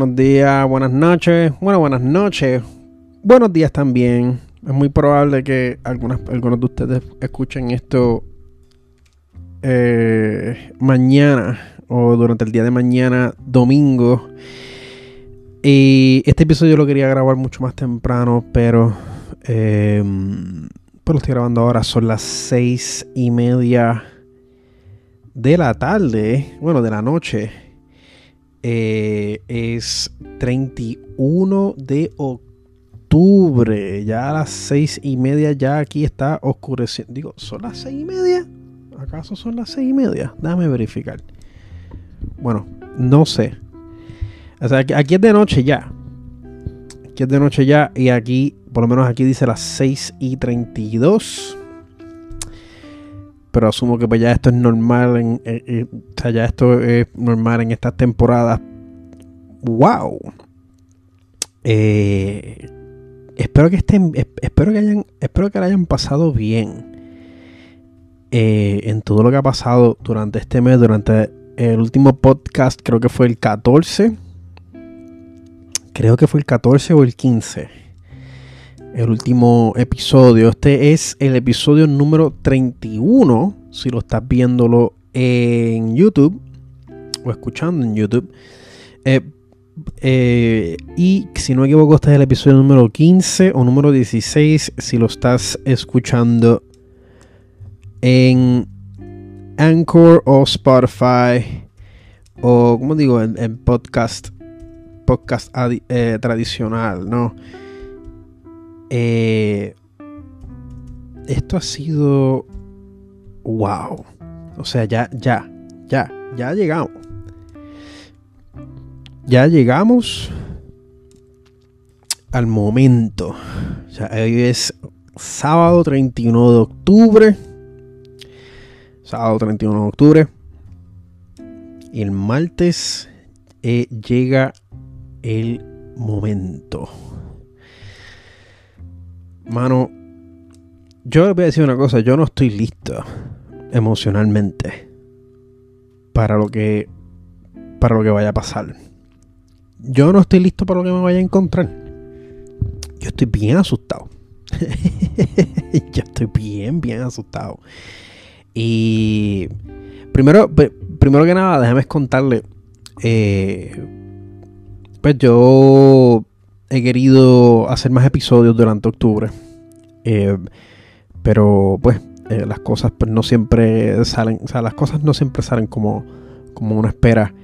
buenos días, buenas noches. Bueno, buenas noches. Buenos días también. Es muy probable que algunas, algunos de ustedes escuchen esto eh, mañana o durante el día de mañana, domingo. Y este episodio lo quería grabar mucho más temprano, pero eh, pues lo estoy grabando ahora. Son las seis y media de la tarde, bueno, de la noche. Eh, es 31 de octubre. Ya a las seis y media ya aquí está oscureciendo. Digo, ¿son las seis y media? ¿Acaso son las seis y media? Déjame verificar. Bueno, no sé. O sea, aquí es de noche ya. Aquí es de noche ya. Y aquí, por lo menos aquí dice las 6 y 32. Pero asumo que pues ya esto es normal. En, o sea, ya esto es normal en estas temporadas. ¡Wow! Eh, espero que estén. Espero que hayan. Espero que la hayan pasado bien. Eh, en todo lo que ha pasado durante este mes, durante el último podcast, creo que fue el 14. Creo que fue el 14 o el 15. El último episodio. Este es el episodio número 31. Si lo estás viéndolo en YouTube o escuchando en YouTube. Eh, eh, y si no me equivoco, este es el episodio número 15 o número 16 si lo estás escuchando en Anchor o Spotify o, como digo, en, podcast, podcast eh, tradicional, ¿no? Eh, esto ha sido wow. O sea, ya, ya, ya, ya llegamos. Ya llegamos al momento. Hoy es sábado 31 de octubre sábado 31 de octubre. El martes eh, llega el momento. Mano, yo le voy a decir una cosa, yo no estoy listo emocionalmente para lo que para lo que vaya a pasar. Yo no estoy listo para lo que me vaya a encontrar. Yo estoy bien asustado. yo estoy bien, bien asustado. Y primero, primero que nada, déjame contarle. Eh, pues yo he querido hacer más episodios durante octubre. Eh, pero pues eh, las cosas pues, no siempre salen. O sea, las cosas no siempre salen como, como uno espera.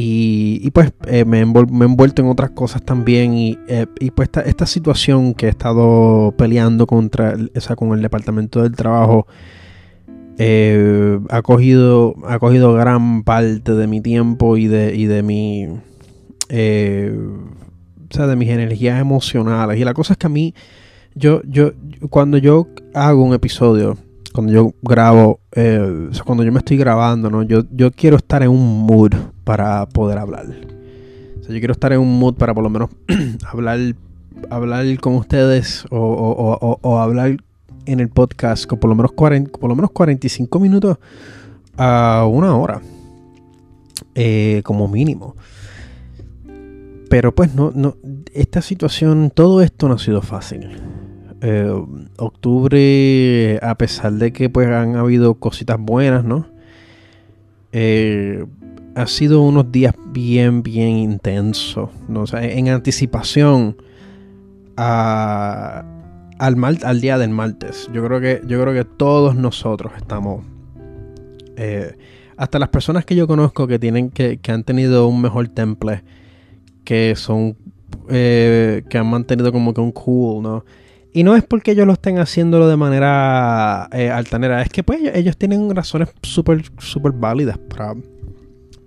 Y, pues me, he envuelto en otras cosas también. Y, pues esta, situación que he estado peleando contra esa, con el departamento del trabajo eh, ha, cogido, ha cogido gran parte de mi tiempo y de, y de mi. O sea, de mis energías emocionales. Y la cosa es que a mí, yo, yo, cuando yo hago un episodio, cuando yo grabo, eh, cuando yo me estoy grabando, ¿no? Yo, yo quiero estar en un mood para poder hablar. O sea, yo quiero estar en un mood para por lo menos hablar, hablar con ustedes o, o, o hablar en el podcast con por lo menos, 40, por lo menos 45 minutos a una hora. Eh, como mínimo. Pero pues no, no, esta situación, todo esto no ha sido fácil. Eh, octubre, a pesar de que pues han habido cositas buenas, ¿no? Eh, ha sido unos días bien, bien intensos. ¿no? en anticipación al, al día del martes. Yo creo que, yo creo que todos nosotros estamos. Eh, hasta las personas que yo conozco que tienen que, que han tenido un mejor temple, que son. Eh, que han mantenido como que un cool, ¿no? Y no es porque ellos lo estén haciéndolo de manera eh, altanera, es que pues ellos tienen razones súper, súper válidas para,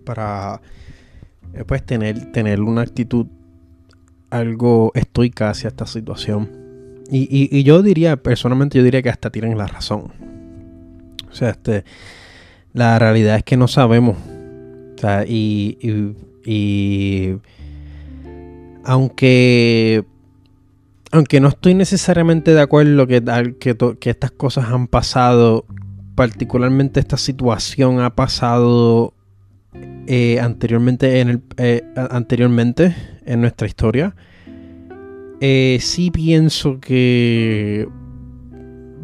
para pues tener, tener una actitud algo estoica hacia esta situación. Y, yo diría, personalmente, yo diría que hasta tienen la razón. O sea, este, la realidad es que no sabemos. O sea, y, y, aunque aunque no estoy necesariamente de acuerdo que, que, que estas cosas han pasado, particularmente esta situación ha pasado eh, anteriormente en el eh, anteriormente en nuestra historia. Eh, sí pienso que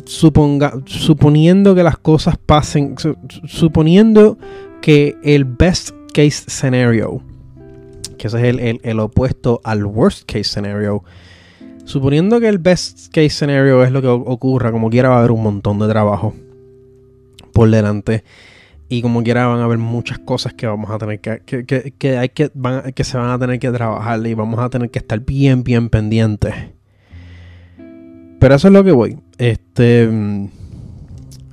suponga, suponiendo que las cosas pasen, suponiendo que el best case scenario, que ese es el, opuesto al worst case scenario, suponiendo que el best case scenario es lo que ocurra, como quiera va a haber un montón de trabajo por delante. Y como quiera van a haber muchas cosas que vamos a tener que, que, hay que, que se van a tener que trabajar y vamos a tener que estar bien, bien pendientes. Pero eso es lo que voy. Este,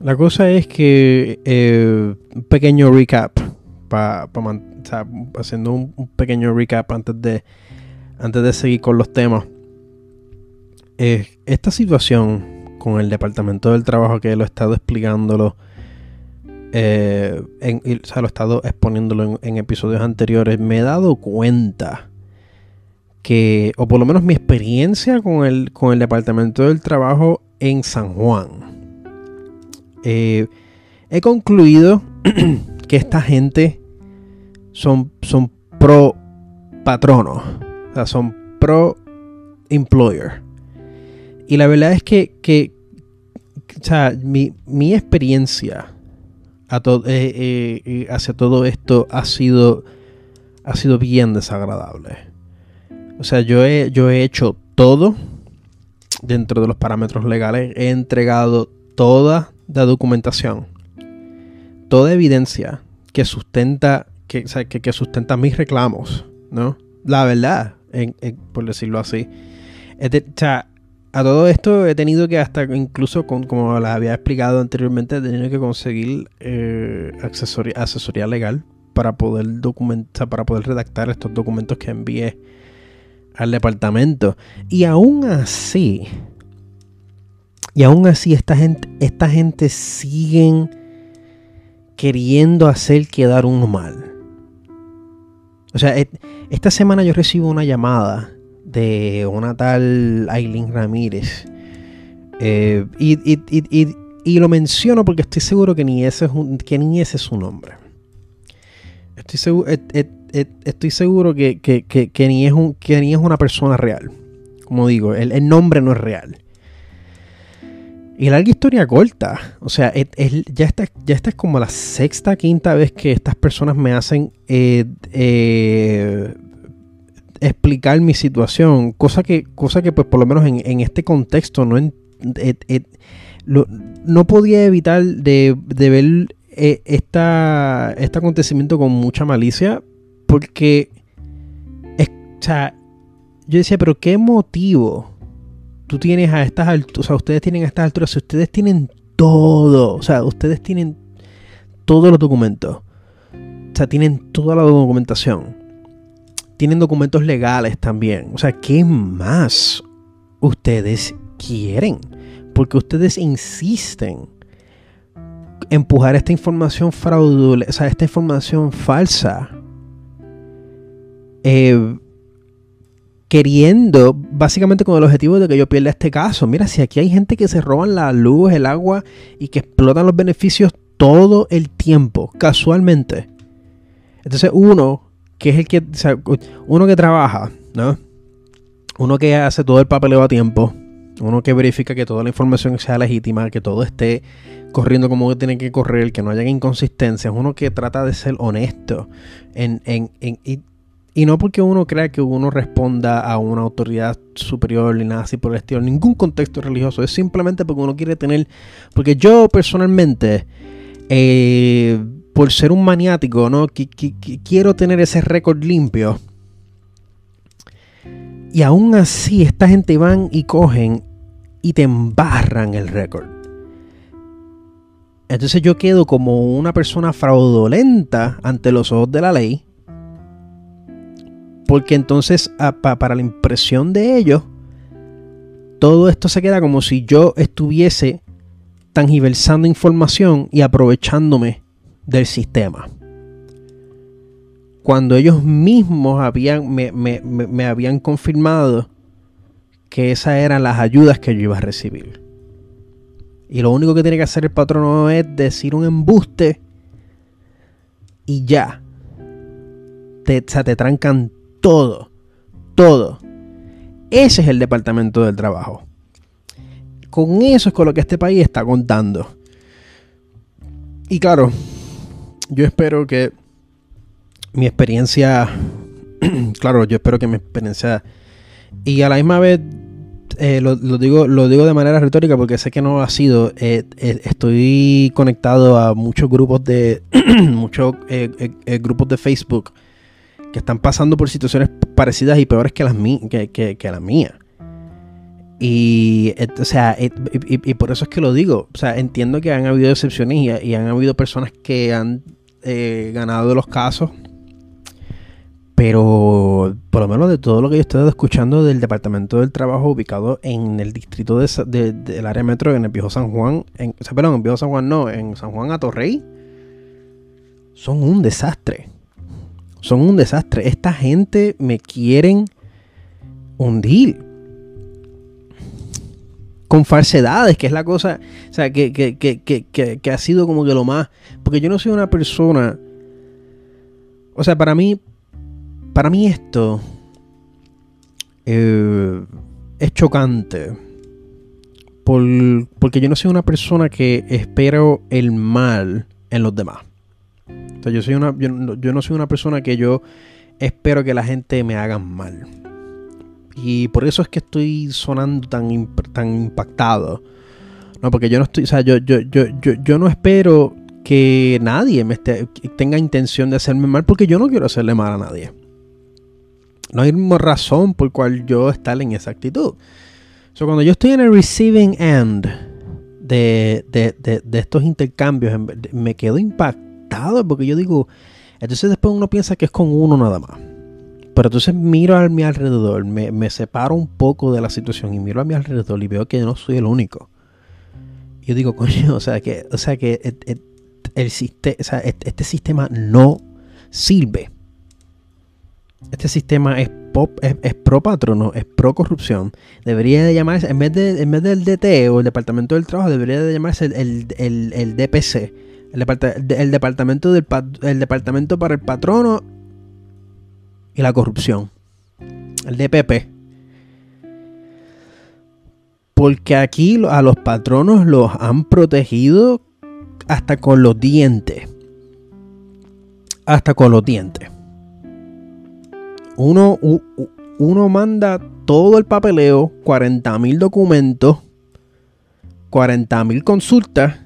la cosa es que eh, un pequeño recap, pa, haciendo un, pequeño recap antes de, antes de seguir con los temas. esta situación con el Departamento del Trabajo que lo he estado explicándolo eh, o sea, lo he estado exponiéndolo en, episodios anteriores, me he dado cuenta que, o por lo menos mi experiencia con el, con el Departamento del Trabajo en San Juan, eh, he concluido que esta gente son, son pro patrono, o sea, son pro employer. Y la verdad es que, que o sea, mi, mi experiencia eh, eh, eh, hacia todo esto ha sido, ha sido bien desagradable. O sea, yo he, yo he hecho todo dentro de los parámetros legales. He entregado toda la documentación, toda evidencia que sustenta, que, que, sustenta mis reclamos, ¿no? La verdad, por decirlo así. o a todo esto he tenido que hasta incluso como les había explicado anteriormente he tenido que conseguir eh, asesoría, legal para poder documentar para poder redactar estos documentos que envié al departamento y aún así y aún así esta gente esta gente siguen queriendo hacer quedar uno mal o sea esta semana yo recibo una llamada de una tal Aileen Ramírez. Eh, y, lo menciono porque estoy seguro que ni ese es, que ni ese es su nombre. Estoy seguro, estoy seguro que, ni es un, que ni es una persona real. Como digo, el, nombre no es real. Y larga historia corta. O sea, ya, esta, ya es como la sexta, quinta vez que estas personas me hacen eh, eh, explicar mi situación, cosa que, cosa que pues por lo menos en, este contexto no, no podía evitar de, ver eh, esta, este acontecimiento con mucha malicia, porque yo decía, pero ¿qué motivo tú tienes a estas alturas, o sea, ustedes tienen a estas alturas, si ustedes tienen todo, o sea, ustedes tienen todos los documentos, o sea, tienen toda la documentación tienen documentos legales también. O sea, ¿qué más ustedes quieren? Porque ustedes insisten en empujar esta información fraudulenta, o sea, esta información falsa. Eh, queriendo, básicamente con el objetivo de que yo pierda este caso. Mira, si aquí hay gente que se roban la luz, el agua y que explotan los beneficios todo el tiempo, casualmente. Entonces uno que es el que, uno que trabaja, ¿no? Uno que hace todo el papeleo a tiempo, uno que verifica que toda la información sea legítima, que todo esté corriendo como tiene que correr, que no haya inconsistencias, uno que trata de ser honesto en, en, en y, y, no porque uno crea que uno responda a una autoridad superior ni nada así por el estilo, ningún contexto religioso, es simplemente porque uno quiere tener, porque yo personalmente eh, por ser un maniático, ¿no? quiero tener ese récord limpio. Y aún así, esta gente van y cogen y te embarran el récord. Entonces yo quedo como una persona fraudulenta ante los ojos de la ley. Porque entonces, para la impresión de ellos, todo esto se queda como si yo estuviese tangiversando información y aprovechándome del sistema. Cuando ellos mismos habían, me, habían confirmado que esas eran las ayudas que yo iba a recibir. Y lo único que tiene que hacer el patrono es decir un embuste y ya. Te, te trancan todo. todo. Ese es el Departamento del Trabajo. Con eso es con lo que este país está contando. Y claro, yo espero que mi experiencia, claro, yo espero que mi experiencia y a la misma vez eh, lo, digo, lo digo de manera retórica porque sé que no ha sido. Eh, eh, estoy conectado a muchos grupos de muchos grupos de Facebook que están pasando por situaciones parecidas y peores que las, que, que, las mías. Y, o sea, y, por eso es que lo digo. O sea, entiendo que han habido excepciones y, han habido personas que han ganado los casos pero por lo menos de todo lo que yo he estado escuchando del Departamento del Trabajo ubicado en el distrito de, del área metro, en el Viejo San Juan, en, o perdón, en Viejo San Juan no, en San Juan Atorrey, son un desastre. Son un desastre. Esta gente me quieren hundir. Con falsedades, que es la cosa, o sea, que, que, que, que ha sido como que lo más... Porque yo no soy una persona... O sea, para mí, para mí esto eh, es chocante. porque yo no soy una persona que espero el mal en los demás. Una, yo, no soy una persona que yo espero que la gente me haga mal. Y por eso es que estoy sonando tan, tan impactado. No, porque yo no estoy, o sea, yo, yo, yo, yo, no espero que nadie me tenga intención de hacerme mal porque yo no quiero hacerle mal a nadie no hay razón por cual yo estar en esa actitud. So, cuando yo estoy en el receiving end de, estos intercambios, me quedo impactado porque yo digo, entonces después uno piensa que es con uno nada más. Pero entonces miro a mi alrededor, me, separo un poco de la situación y miro a mi alrededor y veo que no soy el único. Yo digo, coño, o sea que, o sea que el, este sistema no sirve este sistema es, pro patrono, es pro corrupción. Debería de llamarse, en vez, de, en vez del DT o el Departamento del Trabajo, debería de llamarse el, DPC, el, departamento del, el Departamento para el Patrono y la Corrupción, el DPP. Porque aquí a los patronos los han protegido hasta con los dientes. Hasta con los dientes uno, uno manda todo el papeleo, 40 mil documentos, 40 mil consultas,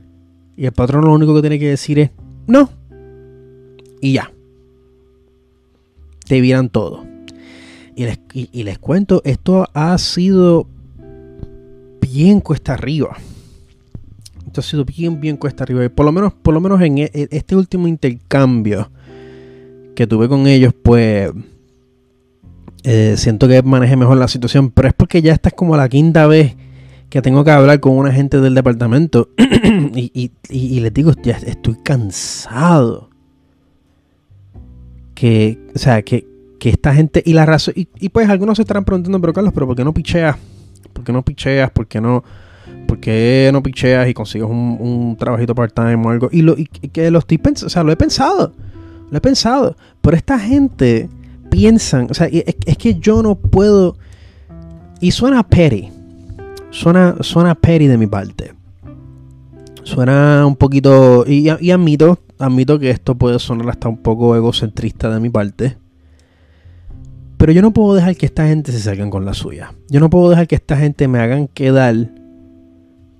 y el patrón lo único que tiene que decir es no. Y ya. Te vieran todo. Y les, y les cuento, esto ha sido bien cuesta arriba. Esto ha sido bien, bien cuesta arriba. Y por lo menos, por lo menos en e, e, este último intercambio que tuve con ellos, pues eh, siento que maneje mejor la situación, pero es porque ya esta es como la quinta vez que tengo que hablar con una gente del departamento y, les digo, estoy cansado. Que, o sea, que, esta gente y la razón, y, pues algunos se estarán preguntando, pero Carlos, pero ¿por qué no picheas? ¿Por qué no picheas? ¿Por qué no, por qué no picheas y consigues un, trabajito part-time o algo? Y, lo, y que lo estoy pensando, o sea, lo he pensado, lo he pensado, pero esta gente piensan, o sea, es, que yo no puedo, y suena petty, suena, suena petty de mi parte, suena un poquito, y, admito, admito que esto puede sonar hasta un poco egocentrista de mi parte, pero yo no puedo dejar que esta gente se salgan con la suya. Yo no puedo dejar que esta gente me hagan quedar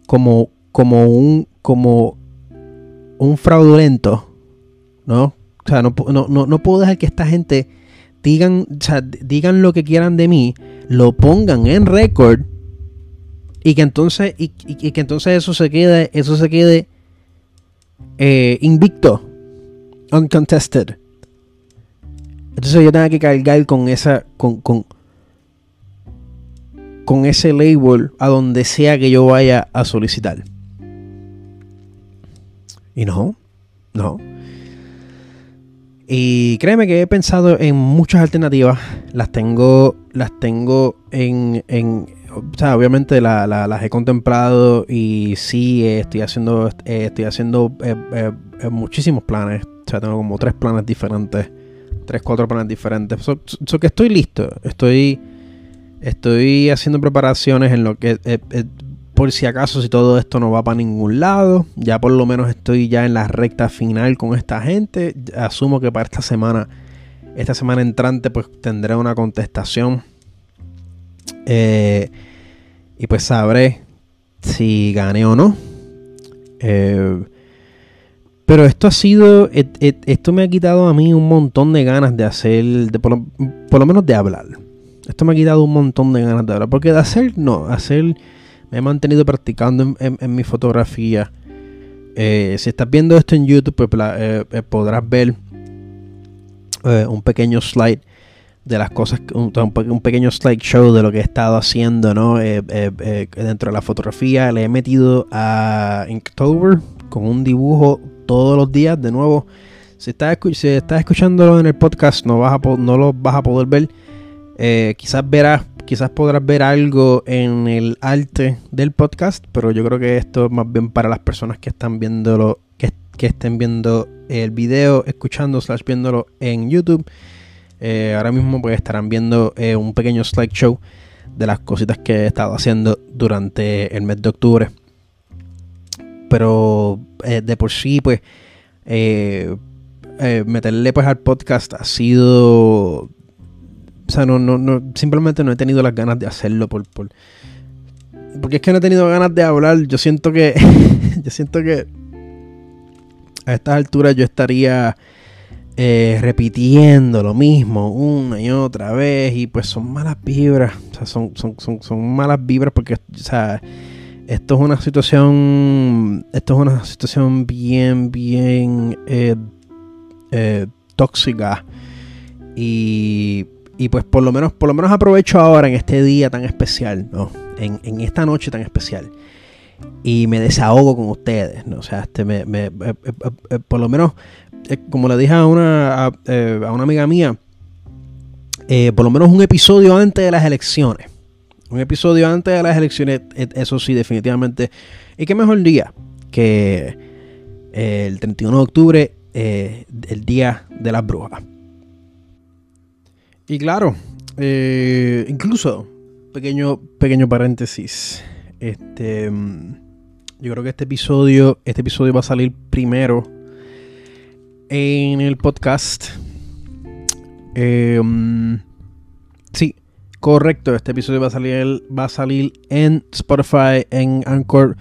como, como un, como un fraudulento, ¿no? O sea, no, no, no puedo dejar que esta gente digan, digan lo que quieran de mí, lo pongan en récord y que entonces y, que entonces eso se quede eso se quede eh, invicto, uncontested. Entonces yo tengo que cargar con esa con, con con ese label a donde sea que yo vaya a solicitar. Y no, no. Y créeme que he pensado en muchas alternativas. Las tengo, las tengo en, en o sea, obviamente las he contemplado y sí estoy haciendo, eh, estoy haciendo eh, eh, muchísimos planes. O sea, tengo como tres planes diferentes tres, cuatro planes diferentes. Que estoy listo. Estoy, estoy haciendo preparaciones en lo que, por si acaso, si todo esto no va para ningún lado, ya por lo menos estoy ya en la recta final con esta gente. Asumo que para esta semana, esta semana entrante, pues tendré una contestación. Eh, y pues sabré si gané o no. Eh, pero esto ha sido, esto me ha quitado a mí un montón de ganas de hacer, por, lo, menos de hablar. Esto me ha quitado un montón de ganas de hablar. Porque de hacer, no, hacer, me he mantenido practicando en, mi fotografía. Eh, si estás viendo esto en YouTube, pues podrás ver un pequeño slide de las cosas, un, un, pequeño slideshow de lo que he estado haciendo, ¿no? dentro de la fotografía le he metido a Inktober con un dibujo todos los días. De nuevo, si estás, si estás escuchándolo en el podcast, no, vas a, no lo vas a poder ver. Eh, quizás verás, quizás podrás ver algo en el arte del podcast, pero yo creo que esto es más bien para las personas que están viéndolo, que, que estén viendo el video, escuchando, slash viéndolo en YouTube. Eh, ahora mismo pues estarán viendo eh, un pequeño slideshow de las cositas que he estado haciendo durante el mes de octubre. Pero eh, de por sí, pues, meterle pues al podcast ha sido... O sea, no, no, no, simplemente no he tenido las ganas de hacerlo por, por porque es que no he tenido ganas de hablar. Yo siento que. yo siento que. A estas alturas yo estaría repitiendo lo mismo una y otra vez. Y pues son malas vibras. Son, son, son, son malas vibras porque. O sea esto es una situación, esto es una situación bien, bien eh, eh, tóxica y, y, pues por lo menos, por lo menos aprovecho ahora en este día tan especial, ¿no? En, en esta noche tan especial y me desahogo con ustedes, ¿no? O sea, este me, me eh, por lo menos, como le dije a una, a, a una amiga mía, por lo menos un episodio antes de las elecciones un episodio antes de las elecciones, e, eso sí, definitivamente. Y qué mejor día que eh, el 31 de octubre, eh, el día de las brujas. Y claro, eh, incluso, pequeño, pequeño paréntesis. Este, mm, yo creo que este episodio, este episodio va a salir primero en el podcast. Mm, sí, Correcto, este episodio va a salir, va a salir en Spotify, en Anchor,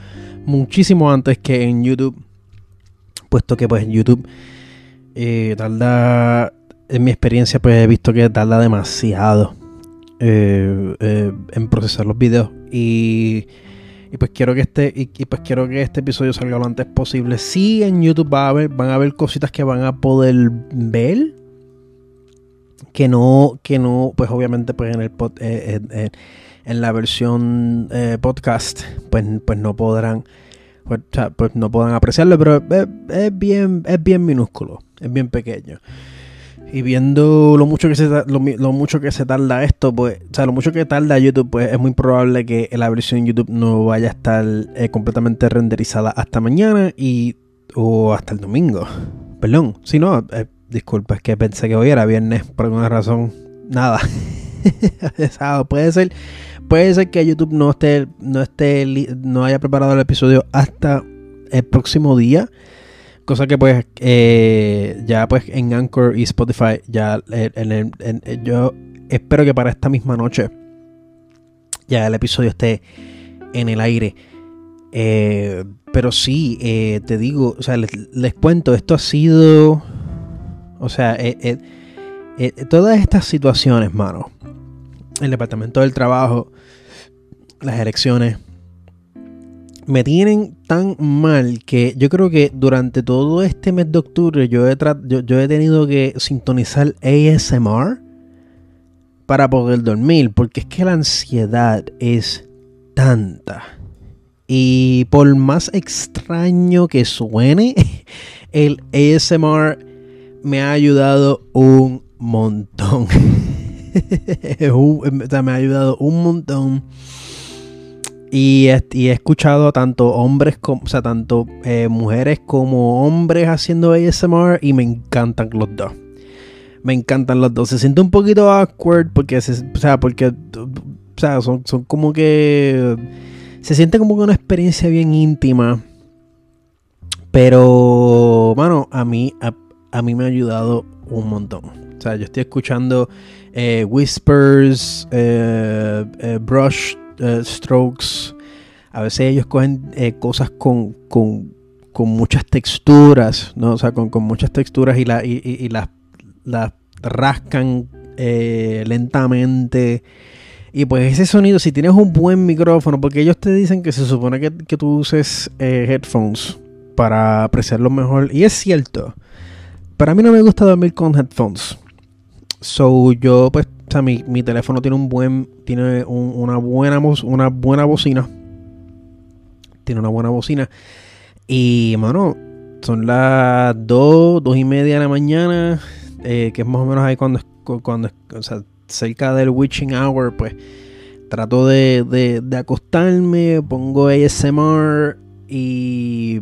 muchísimo antes que en YouTube. Puesto que pues en YouTube eh, tarda, en mi experiencia pues he visto que tarda demasiado eh, eh, en procesar los videos. Y, y pues quiero que este, y, pues quiero que este episodio salga lo antes posible. Sí, en YouTube va a haber, van a haber cositas que van a poder ver que no, que no, pues obviamente pues en el eh, eh, en la versión eh, podcast, pues, pues no podrán, pues, pues no podrán apreciarlo, pero es, bien, es bien minúsculo, es bien pequeño. Y viendo lo mucho que se lo, mucho que se tarda esto, pues, o sea, lo mucho que tarda YouTube, pues es muy probable que la versión YouTube no vaya a estar completamente renderizada hasta mañana y o hasta el domingo. Perdón, si no, Disculpa, es que pensé que hoy era viernes por alguna razón. Nada. puede ser, puede ser que YouTube no esté, no esté, no haya preparado el episodio hasta el próximo día. Cosa que pues eh, ya pues en Anchor y Spotify ya en, yo espero que para esta misma noche ya el episodio esté en el aire. Eh, pero sí, eh, te digo, o sea, les cuento, esto ha sido o sea, eh, eh, eh, todas estas situaciones, mano, el departamento del trabajo, las elecciones, me tienen tan mal que yo creo que durante todo este mes de octubre yo he, yo, he tenido que sintonizar ASMR para poder dormir, porque es que la ansiedad es tanta. Y por más extraño que suene, el ASMR me ha ayudado un montón. me ha ayudado un montón. Y, he escuchado tanto hombres como, o sea, tanto eh, mujeres como hombres haciendo ASMR y me encantan los dos. Me encantan los dos. Se siente un poquito awkward porque, se, o sea, porque, o sea, son, son como que, se siente como que una experiencia bien íntima. Pero, bueno, a mí, a, mí me ha ayudado un montón. O sea, yo estoy escuchando eh, whispers, eh, eh, brush strokes. A veces ellos cogen cosas con, con, con, muchas texturas, ¿no? O sea, con, con muchas texturas y, la, y, y las las rascan eh, lentamente. Y pues ese sonido, si tienes un buen micrófono, porque ellos te dicen que se supone que, tú uses eh, headphones para apreciarlo mejor. Y es cierto. Para mí no me gusta dormir con headphones. So yo, pues, o sea, mi, teléfono tiene un buen, tiene una buena, una buena bocina. Tiene una buena bocina. Y, mano, son las 2, 2 y media de la mañana. Eh, que es más o menos ahí cuando, cuando o sea, cerca del witching hour, pues trato de, de, acostarme, pongo ASMR y,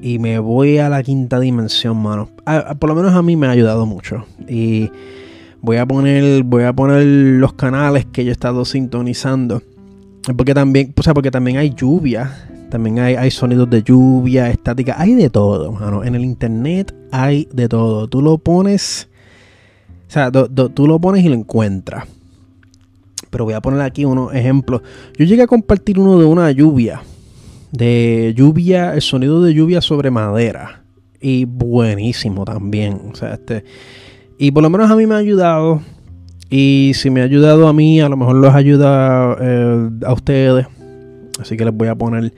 y me voy a la quinta dimensión, mano. por lo menos a mí me ha ayudado mucho. Y voy a poner, voy a poner los canales que yo he estado sintonizando. Porque también, o sea, porque también hay lluvia también hay, sonidos de lluvia, estática, hay de todo, mano. En el internet hay de todo. Tú lo pones, o sea, tú lo pones y lo encuentras. Pero voy a poner aquí unos ejemplos. Yo llegué a compartir uno de una lluvia. De lluvia, el sonido de lluvia sobre madera. Y buenísimo también. O sea, este. Y por lo menos a mí me ha ayudado. Y si me ha ayudado a mí, a lo mejor los ayuda eh, a ustedes. Así que les voy a poner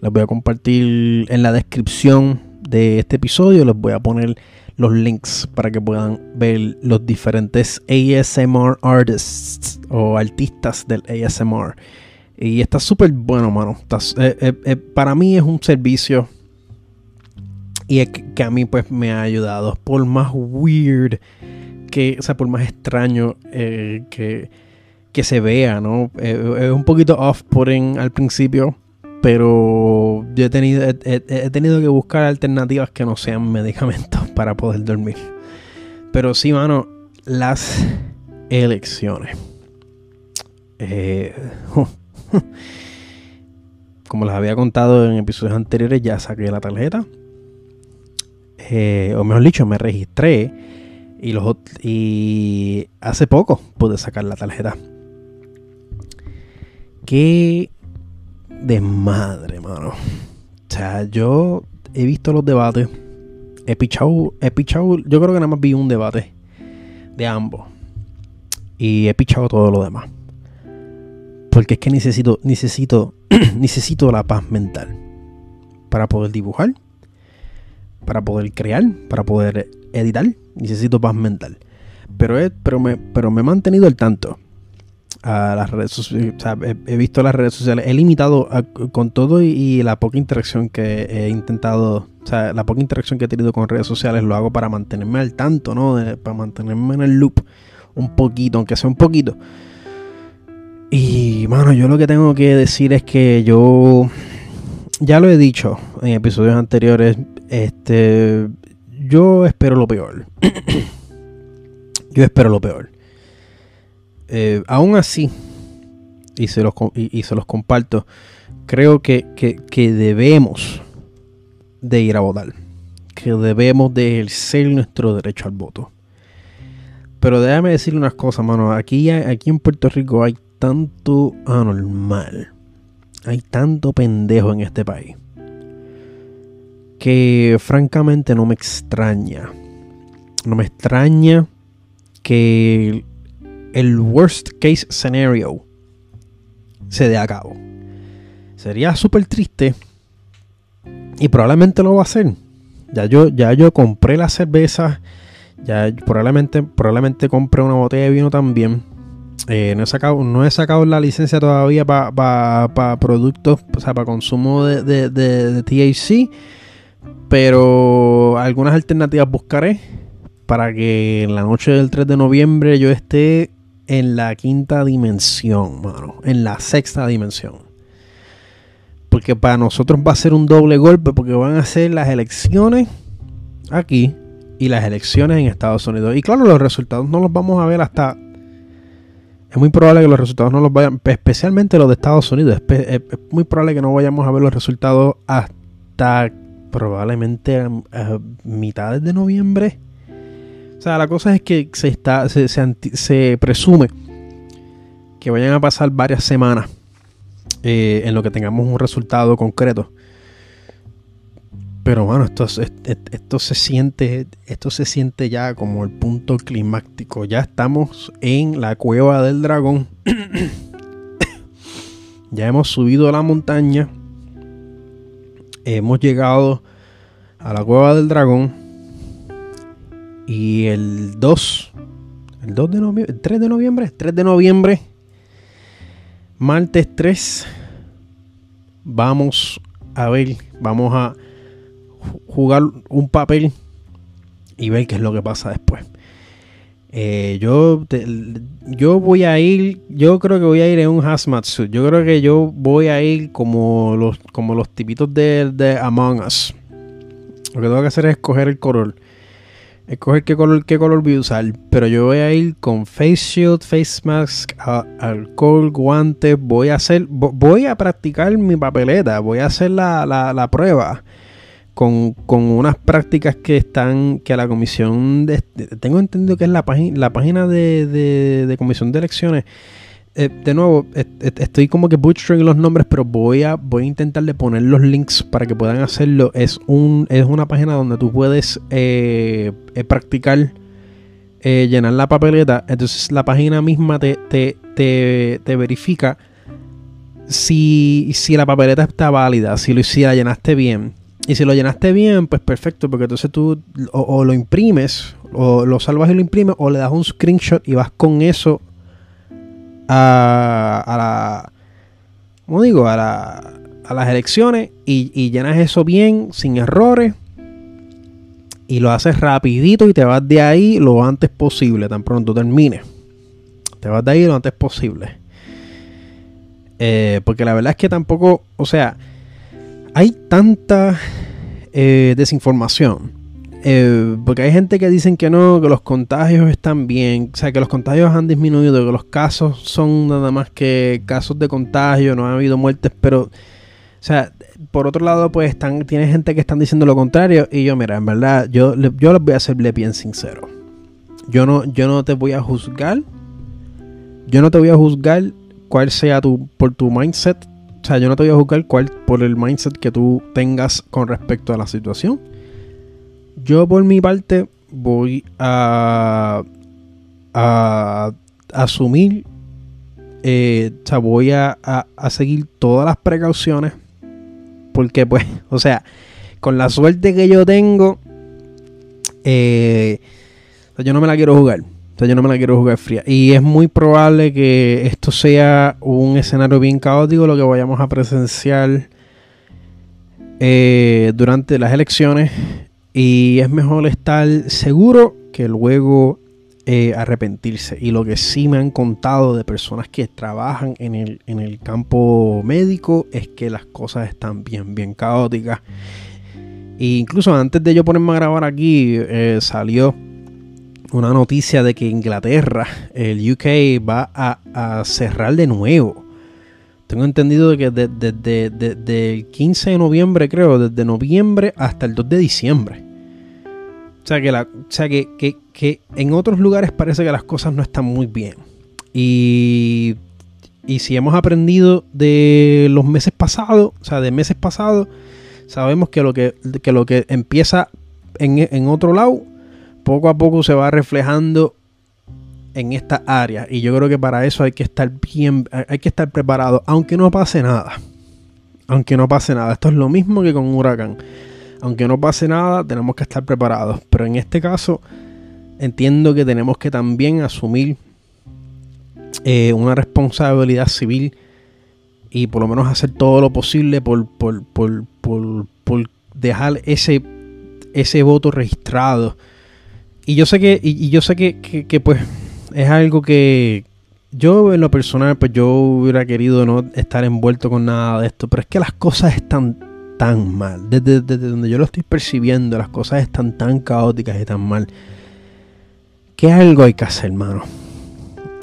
les voy a compartir en la descripción de este episodio. Les voy a poner los links para que puedan ver los diferentes ASMR artists o artistas del ASMR. Y está súper bueno, mano. Eh, eh, eh, para mí es un servicio y que, a mí pues me ha ayudado. Por más weird que, o sea, por más extraño que, que se vea, ¿no? es un poquito off-putting al principio pero yo he tenido, he, tenido que buscar alternativas que no sean medicamentos para poder dormir. Pero sí, mano, las elecciones. Eh, como les había contado en episodios anteriores, ya saqué la tarjeta. Eh, o mejor dicho, me registré y, los, y hace poco pude sacar la tarjeta. ¿Qué desmadre, mano. O sea, yo he visto los debates. He pichado, he pichado, yo creo que nada más vi un debate de ambos. Y he pichado todo lo demás. Porque es que necesito, necesito, necesito la paz mental. Para poder dibujar. Para poder crear. Para poder editar. Necesito paz mental. Pero, pero, me, pero me he mantenido al tanto a las redes sociales. he, visto las redes sociales. He limitado con todo y, la poca interacción que he intentado. O sea, la poca interacción que he tenido con redes sociales lo hago para mantenerme al tanto, ¿no? para mantenerme en el loop un poquito, aunque sea un poquito. Y, mano, yo lo que tengo que decir es que yo. Ya lo he dicho en episodios anteriores. Este. Yo espero lo peor. yo espero lo peor. Eh, aún así, y se, los, y, se los comparto, creo que, debemos de ir a votar, que debemos de ejercer nuestro derecho al voto. Pero déjame decirle unas cosas, mano. Aquí, aquí en Puerto Rico hay tanto anormal, hay tanto pendejo en este país, que francamente no me extraña. No me extraña que el worst case scenario se dé a cabo. Sería súper triste y probablemente lo va a hacer. Ya yo, ya yo compré la cerveza, ya probablemente, probablemente compré una botella de vino también. Eh, no, he sacado, no he sacado la licencia todavía para productos, o sea, para consumo de, de THC, pero algunas alternativas buscaré para que en la noche del 3 de noviembre yo esté en la quinta dimensión, mano. En la sexta dimensión. Porque para nosotros va a ser un doble golpe porque van a ser las elecciones aquí y las elecciones en Estados Unidos. Y claro, los resultados no los vamos a ver hasta... Es muy probable que los resultados no los vayan, especialmente los de Estados Unidos, es, muy probable que no vayamos a ver los resultados hasta probablemente a, mitades de noviembre. O sea, la cosa es que se, está, se, se, presume que vayan a pasar varias semanas eh, en lo que tengamos un resultado concreto. Pero bueno, esto, esto, se siente, esto se siente ya como el punto climático. Ya estamos en la cueva del dragón. ya hemos subido a la montaña. Hemos llegado a la cueva del dragón. Y el 2, el 2 de noviembre, el 3 de noviembre, 3 de noviembre, martes 3, vamos a ver, vamos a jugar un papel y ver qué es lo que pasa después. Eh, yo, yo voy a ir, yo creo que voy a ir en un hazmat suit. Yo creo que yo voy a ir como los, como los tipitos de, de Among Us. Lo que tengo que hacer es escoger el color. Escoger qué color, qué color voy a usar. Pero yo voy a ir con face shield, face mask, alcohol, guantes. Voy a hacer, voy a practicar mi papeleta. Voy a hacer la, la prueba con, unas prácticas que están, que la comisión, tengo entendido que es la, la página de, de, comisión de elecciones. Eh, de nuevo, estoy como que butchering los nombres, pero voy a, voy a intentar de poner los links para que puedan hacerlo. Es, un, es una página donde tú puedes eh, eh, practicar, llenar la papeleta. Entonces la página misma te, te, te, te verifica si, si la papeleta está válida, si, lo, si la llenaste bien. Y si lo llenaste bien, pues perfecto, porque entonces tú o, lo imprimes, o lo salvas y lo imprimes, o le das un screenshot y vas con eso a, a la. ¿Cómo digo? A, la, a las elecciones y, llenas eso bien, sin errores. Y lo haces rapidito y te vas de ahí lo antes posible, tan pronto termine. Te vas de ahí lo antes posible. Eh, porque la verdad es que tampoco, o sea, hay tanta eh, desinformación. Eh, porque hay gente que dicen que no, que los contagios están bien, o sea, que los contagios han disminuido, que los casos son nada más que casos de contagio, no ha habido muertes, pero, o sea, por otro lado, pues tiene gente que están diciendo lo contrario y yo, mira, en verdad, yo, yo les voy a serle bien sincero. Yo no, yo no te voy a juzgar, yo no te voy a juzgar cuál sea tu, por tu mindset, sea, yo no te voy a juzgar cuál, por el mindset que tú tengas con respecto a la situación. Yo por mi parte voy a, a, asumir, eh, o sea, voy a, a, seguir todas las precauciones. Porque pues, o sea, con la suerte que yo tengo, eh, yo no me la quiero jugar yo no me la quiero jugar fría. Y es muy probable que esto sea un escenario bien caótico lo que vayamos a presenciar eh, durante las elecciones. Y es mejor estar seguro que luego eh, arrepentirse. Y lo que sí me han contado de personas que trabajan en el, en el campo médico es que las cosas están bien, bien caóticas. E incluso antes de yo ponerme a grabar aquí, eh, salió una noticia de que Inglaterra, el UK, va a, cerrar de nuevo. Tengo entendido que desde el 15 de noviembre, creo, desde noviembre hasta el 2 de diciembre. O sea, que, o sea que, que, en otros lugares parece que las cosas no están muy bien. Y, y si hemos aprendido de los meses pasados, o sea, de meses pasados, sabemos que lo que, que, lo que empieza en, en otro lado poco a poco se va reflejando en esta área. Y yo creo que para eso hay que estar bien, hay que estar preparado, aunque no pase nada. Aunque no pase nada. Esto es lo mismo que con un huracán. Aunque no pase nada, tenemos que estar preparados. Pero en este caso, entiendo que tenemos que también asumir eh, una responsabilidad civil y por lo menos hacer todo lo posible por, por, por, por dejar ese, ese voto registrado y yo sé que, y, yo sé que, pues es algo que yo en lo personal, pues yo hubiera querido no estar envuelto con nada de esto, pero es que las cosas están tan mal. Desde, donde yo lo estoy percibiendo, las cosas están tan caóticas y tan mal. Que algo hay que hacer, hermano.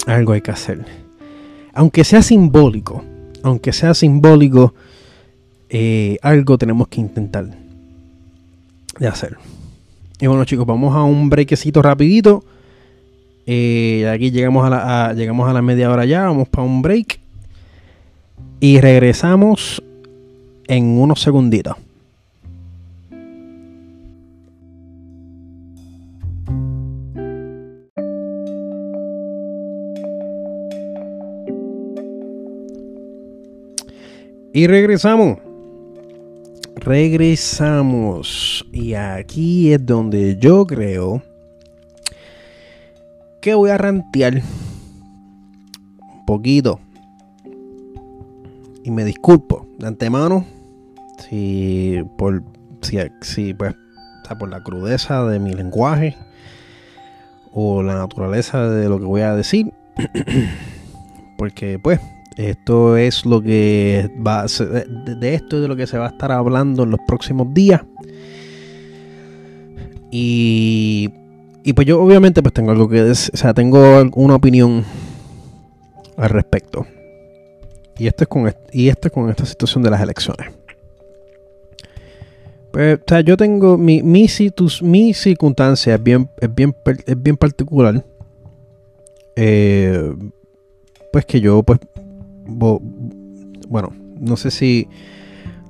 Algo hay que hacer. Aunque sea simbólico, aunque sea simbólico, eh, algo tenemos que intentar de hacer. Y bueno chicos, vamos a un brequecito rapidito. Eh, aquí llegamos a, la, llegamos a la media hora ya, vamos para un break. Y regresamos en unos segunditos. Y regresamos. Regresamos. Y aquí es donde yo creo que voy a rantear un poquito. Y me disculpo de antemano si por si, pues por la crudeza de mi lenguaje o la naturaleza de lo que voy a decir. Porque pues esto es lo que va de esto es de lo que se va a estar hablando en los próximos días. Y, y pues yo obviamente pues tengo algo que decir, o sea, tengo una opinión al respecto. Y esto es con y esto es con esta situación de las elecciones. Pues, o sea, yo tengo mi, mi, mi circunstancia es bien, es bien, es bien particular. Eh, pues que yo pues bueno, no sé si.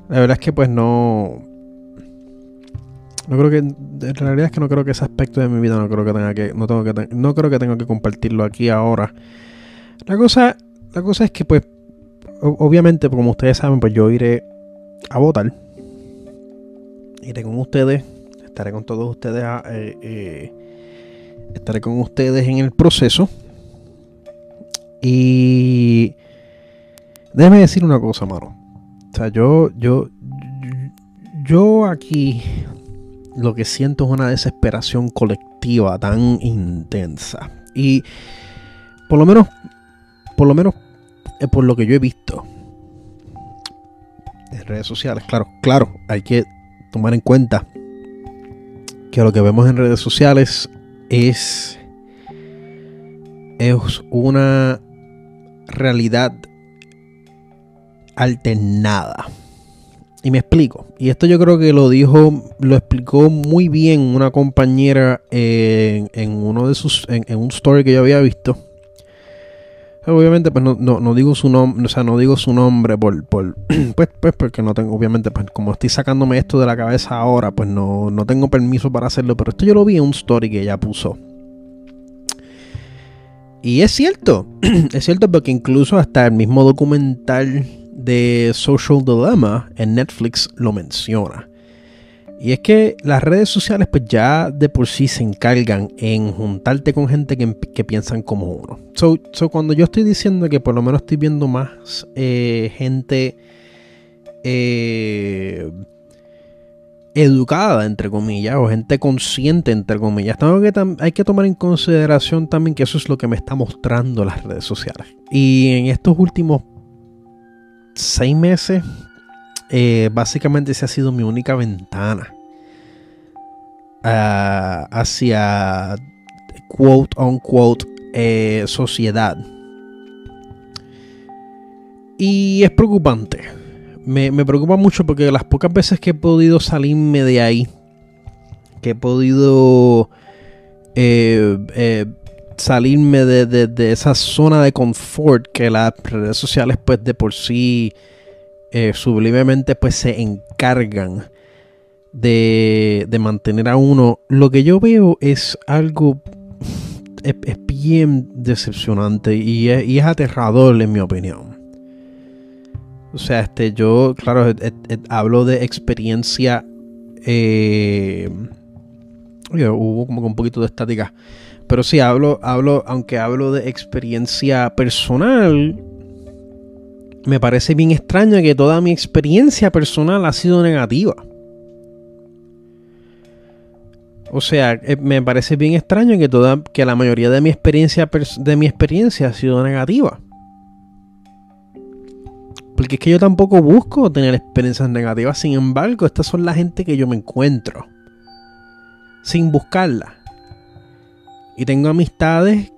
La verdad es que pues no. No creo que. En realidad es que no creo que ese aspecto de mi vida no creo que tenga que. No tengo que no creo que tenga que compartirlo aquí ahora. La cosa. La cosa es que pues. Obviamente, como ustedes saben, pues yo iré a votar. Iré con ustedes. Estaré con todos ustedes. Eh, eh, estaré con ustedes en el proceso. Y Déjame decir una cosa, mano. O sea, yo, yo, yo aquí lo que siento es una desesperación colectiva tan intensa. Y por lo menos, por lo menos, eh, por lo que yo he visto en redes sociales, claro, claro, hay que tomar en cuenta que lo que vemos en redes sociales es, es una realidad alternada. Y me explico. Y esto yo creo que lo dijo, lo explicó muy bien una compañera en, uno de sus, en, un story que yo había visto. Obviamente, pues no, digo su nombre, o sea, no digo su nombre por, por pues, pues, porque no tengo, obviamente, pues como estoy sacándome esto de la cabeza ahora, pues no, no tengo permiso para hacerlo. Pero esto yo lo vi en un story que ella puso. Y es cierto, es cierto porque incluso hasta el mismo documental de Social Dilemma en Netflix lo menciona. Y es que las redes sociales pues ya de por sí se encargan en juntarte con gente que, piensan como uno. So, cuando yo estoy diciendo que por lo menos estoy viendo más eh, gente eh, educada, entre comillas, o gente consciente, entre comillas, tengo que hay que tomar en consideración también que eso es lo que me está mostrando las redes sociales. Y en estos últimos seis meses, eh, básicamente esa ha sido mi única ventana ah, hacia quote unquote eh, sociedad. Y es preocupante. Me, preocupa mucho porque las pocas veces que he podido salirme de ahí, que he podido eh, salirme de, esa zona de confort que las redes sociales pues de por sí eh, sublimemente pues se encargan de, mantener a uno. Lo que yo veo es algo es, bien decepcionante y es, aterrador en mi opinión. O sea, este, yo, claro, hablo de experiencia. Eh, hubo como un poquito de estática. Pero sí, hablo, hablo, aunque hablo de experiencia personal, me parece bien extraño que toda mi experiencia personal ha sido negativa. O sea, eh, me parece bien extraño que toda, que la mayoría de mi experiencia de mi experiencia ha sido negativa. Porque es que yo tampoco busco tener experiencias negativas. Sin embargo, estas son la gente que yo me encuentro. Sin buscarla. Y tengo amistades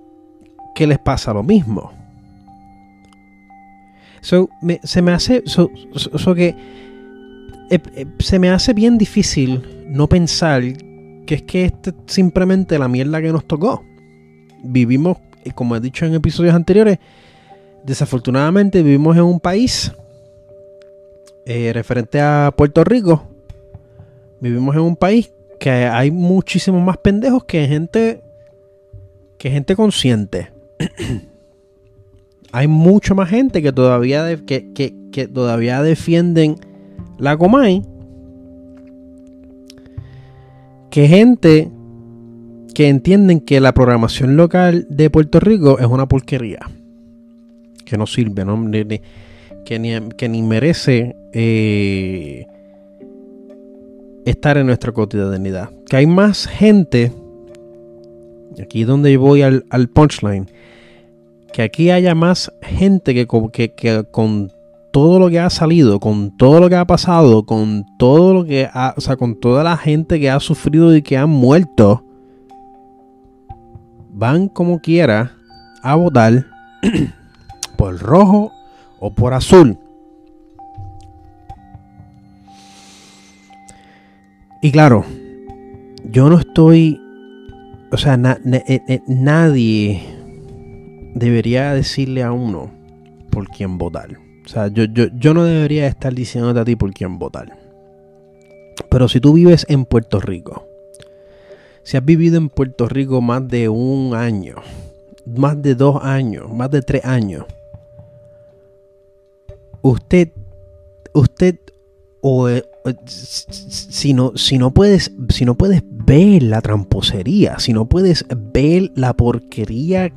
que les pasa lo mismo. se me hace. que. Eh, eh, se me hace bien difícil no pensar que es que este es simplemente la mierda que nos tocó. Vivimos, eh, como he dicho en episodios anteriores, desafortunadamente vivimos en un país referente a Puerto Rico. Vivimos en un país que hay muchísimos más pendejos que gente que gente consciente. hay mucha más gente que todavía, que, todavía defienden la Comay que gente que entienden que la programación local de Puerto Rico es una porquería. Que no sirve, que, ni, que, ni, merece eh, estar en nuestra cotidianidad. Que hay más gente aquí es donde voy al, punchline, que aquí haya más gente que, que, con todo lo que ha salido, con todo lo que ha pasado, con todo lo que ha, o sea, con toda la gente que ha sufrido y que han muerto, van como quiera a votar por rojo o por azul. Y claro, yo no estoy o sea, eh, eh, nadie debería decirle a uno por quién votar. O sea, yo, yo, no debería estar diciéndote a ti por quién votar. Pero si tú vives en Puerto Rico, si has vivido en Puerto Rico más de un año, más de dos años, más de tres años, usted, usted o, eh, si no, si no puedes, si no puedes ver la tramposería, si no puedes ver la porquería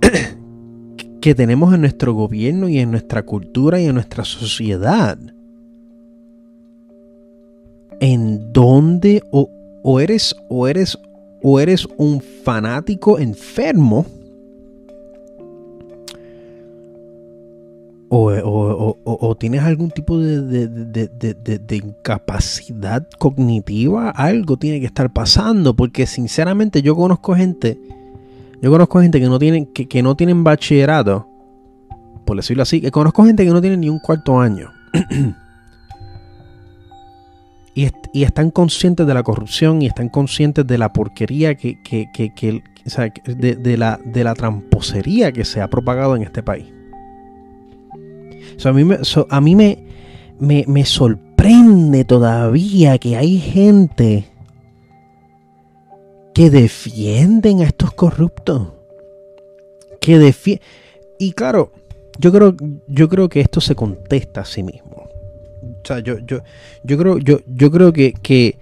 que tenemos en nuestro gobierno y en nuestra cultura y en nuestra sociedad, en donde o, o eres o eres o eres un fanático enfermo o, tienes algún tipo de, incapacidad cognitiva, algo tiene que estar pasando, porque sinceramente yo conozco gente, yo conozco gente que no tienen, que, no tienen bachillerato, por decirlo así, que conozco gente que no tiene ni un cuarto año. y, y, están conscientes de la corrupción y están conscientes de la porquería que, que, que de, la, de la tramposería que se ha propagado en este país a mí, me, a mí me, me, sorprende todavía que hay gente que defienden a estos corruptos. Que defienden. Y claro, yo creo, yo creo que esto se contesta a sí mismo. O sea, yo, yo, yo creo, yo, yo creo que, que,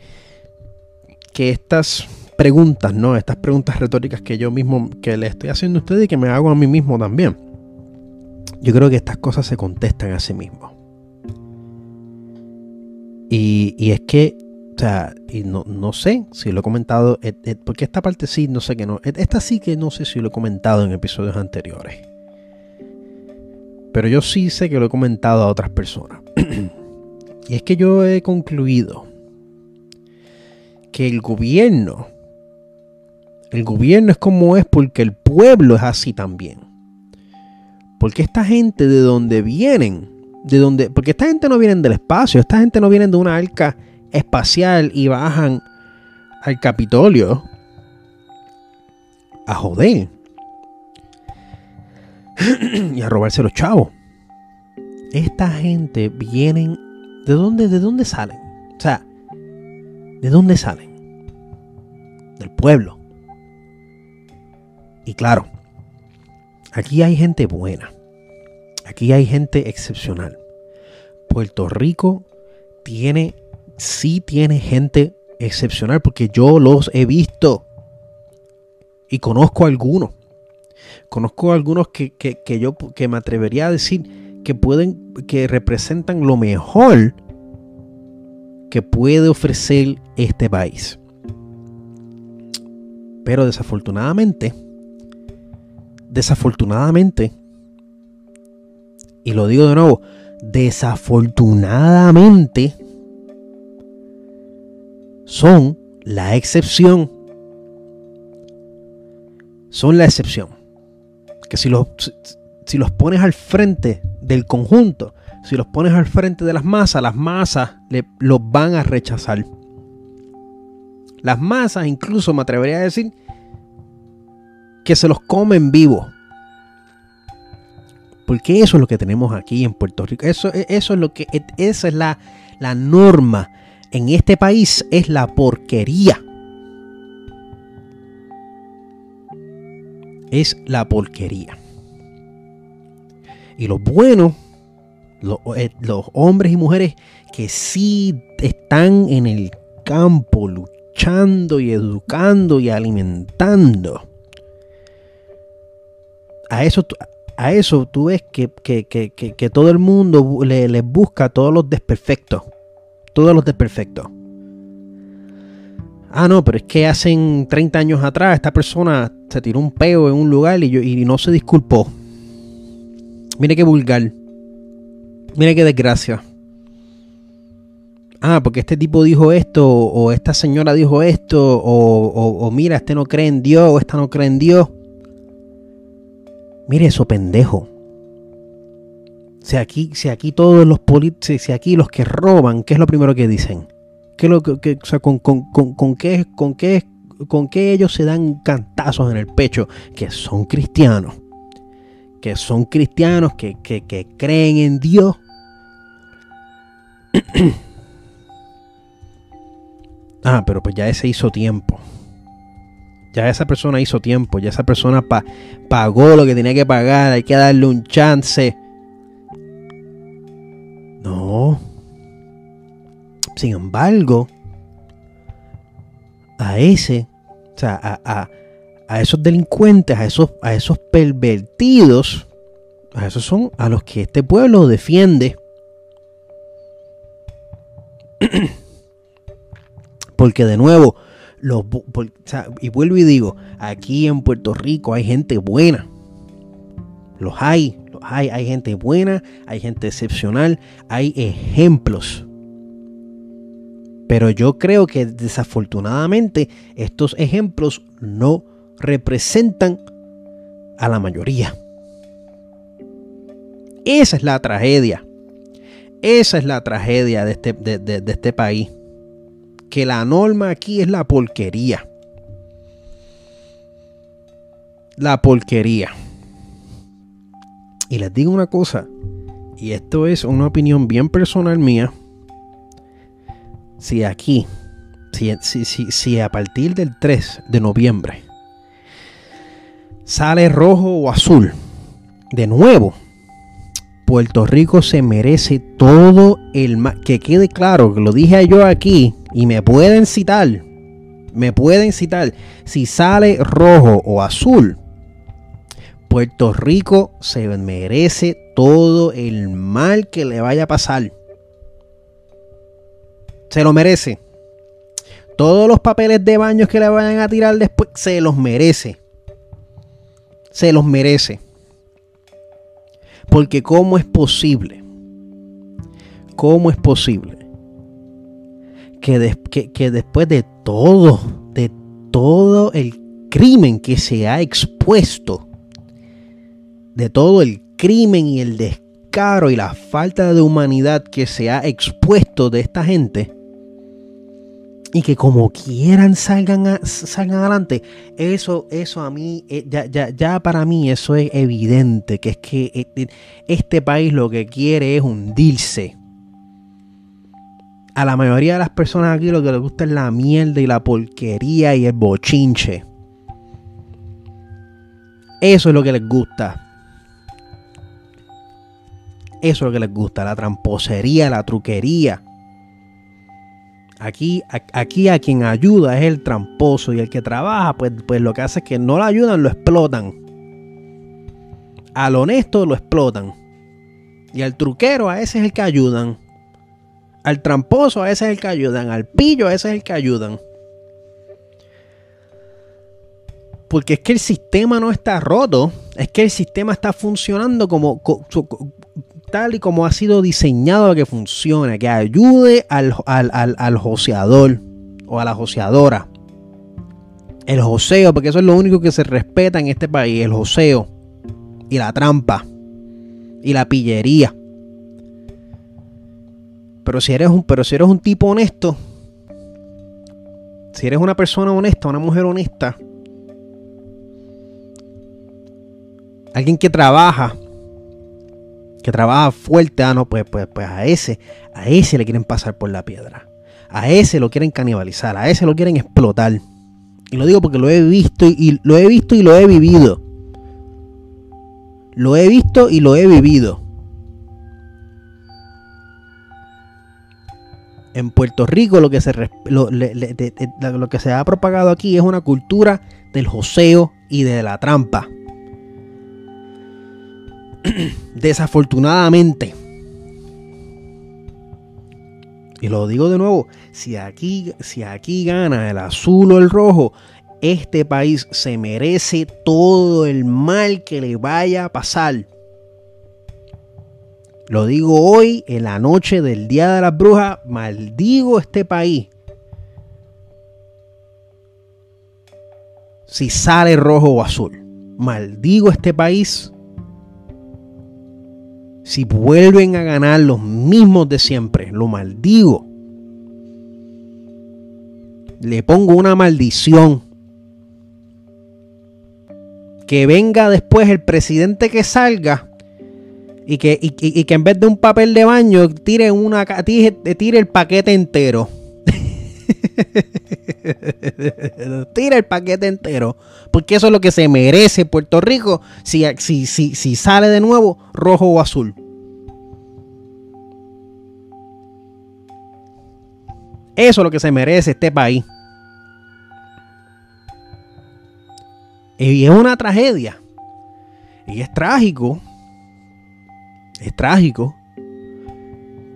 que estas preguntas, ¿no? Estas preguntas retóricas que yo mismo, que le estoy haciendo a ustedes y que me hago a mí mismo también yo creo que estas cosas se contestan a sí mismos. Y, es que, o sea, y no, no, sé si lo he comentado, eh, eh, porque esta parte sí, no sé que no. Esta sí que no sé si lo he comentado en episodios anteriores. Pero yo sí sé que lo he comentado a otras personas. y es que yo he concluido que el gobierno, el gobierno es como es porque el pueblo es así también. Porque esta gente de donde vienen, de donde, porque esta gente no viene del espacio, esta gente no viene de una arca espacial y bajan al Capitolio a joder y a robarse los chavos. Esta gente vienen de dónde, de dónde salen, o sea, de dónde salen, del pueblo. Y claro, Aquí hay gente buena. Aquí hay gente excepcional. Puerto Rico tiene, sí tiene gente excepcional porque yo los he visto y conozco algunos. Conozco algunos que, que, yo que me atrevería a decir que pueden, que representan lo mejor que puede ofrecer este país. Pero desafortunadamente, desafortunadamente, y lo digo de nuevo, desafortunadamente son la excepción. Son la excepción. Que si los, si los pones al frente del conjunto, si los pones al frente de las masas, las masas los van a rechazar. Las masas, incluso me atrevería a decir, que se los comen vivos. Porque eso es lo que tenemos aquí en Puerto Rico. Eso, eso es lo que, esa es la, la norma. En este país es la porquería. Es la porquería. Y lo bueno eh, los, hombres y mujeres que sí están en el campo luchando y educando y alimentando. A eso, a eso tú ves que, todo el mundo le busca todos los desperfectos. Todos los desperfectos. Ah, no, pero es que hacen 30 años atrás esta persona se tiró un peo en un lugar y, yo, y no se disculpó. Mire qué vulgar. Mira qué desgracia. Ah, porque este tipo dijo esto, o esta señora dijo esto, o, mira, este no cree en Dios, o esta no cree en Dios. Mire eso, pendejo. Si aquí, si aquí todos los políticos, si aquí los que roban, ¿qué es lo primero que dicen? ¿Qué lo que, o sea, con, con, con, qué, con, qué, ¿Con qué ellos se dan cantazos en el pecho? Que son cristianos. Que son cristianos, que, que creen en Dios ah, pero pues ya ese hizo tiempo. Ya esa persona hizo tiempo. Ya esa persona pagó lo que tenía que pagar. Hay que darle un chance. No. Sin embargo, a ese, o sea, a, a, esos delincuentes, a esos, a esos pervertidos, a esos son a los que este pueblo defiende. Porque de nuevo, y vuelvo y digo, aquí en Puerto Rico hay gente buena. Los hay, los hay, hay gente buena, hay gente excepcional, hay ejemplos. Pero yo creo que desafortunadamente estos ejemplos no representan a la mayoría. Esa es la tragedia. Esa es la tragedia de este, de, este país. Que la norma aquí es la porquería. La porquería. Y les digo una cosa, y esto es una opinión bien personal mía. Si aquí, si, si, si, a partir del 3 de noviembre sale rojo o azul, de nuevo, Puerto Rico se merece todo el que quede claro, que lo dije yo aquí y me pueden citar, me pueden citar, si sale rojo o azul, Puerto Rico se merece todo el mal que le vaya a pasar. Se lo merece. Todos los papeles de baños que le vayan a tirar después, se los merece. Se los merece. Porque ¿cómo es posible? ¿Cómo es posible que, que, después de todo, de todo el crimen que se ha expuesto, de todo el crimen y el descaro y la falta de humanidad que se ha expuesto de esta gente, y que como quieran salgan, salgan adelante, eso, eso a mí, eh, ya, ya, ya, para mí eso es evidente, que es que eh, eh, este país lo que quiere es hundirse. A la mayoría de las personas aquí lo que les gusta es la mierda y la porquería y el bochinche. Eso es lo que les gusta. Eso es lo que les gusta, la tramposería, la truquería. Aquí, aquí a quien ayuda es el tramposo y el que trabaja, pues, pues lo que hace es que no lo ayudan, lo explotan. Al honesto lo explotan. Y al truquero a ese es el que ayudan. Al tramposo a ese es el que ayudan. Al pillo a ese es el que ayudan. Porque es que el sistema no está roto. Es que el sistema está funcionando como, tal y como ha sido diseñado que funcione, que ayude al, al, joseador o a la joseadora. El joseo, porque eso es lo único que se respeta en este país, el joseo y la trampa y la pillería. Pero si eres un, pero si eres un tipo honesto, si eres una persona honesta, una mujer honesta, alguien que trabaja, que trabaja fuerte, ah, no, pues, pues, pues a ese, a ese le quieren pasar por la piedra. A ese lo quieren canibalizar, a ese lo quieren explotar. Y lo digo porque lo he visto y lo he visto y lo he vivido. Lo he visto y lo he vivido. En Puerto Rico lo que, se, lo, lo que se ha propagado aquí es una cultura del joseo y de la trampa. Desafortunadamente. Y lo digo de nuevo, si aquí, si aquí gana el azul o el rojo, este país se merece todo el mal que le vaya a pasar. Lo digo hoy, en la noche del Día de las Brujas, maldigo este país. Si sale rojo o azul. Maldigo este país si vuelven a ganar los mismos de siempre, lo maldigo. Le pongo una maldición. Que venga después el presidente que salga y que, que en vez de un papel de baño tire, una, tire, tire el paquete entero. Tira el paquete entero. Porque eso es lo que se merece Puerto Rico si, si, si sale de nuevo rojo o azul. Eso es lo que se merece este país. Y es una tragedia. Y es trágico. Es trágico.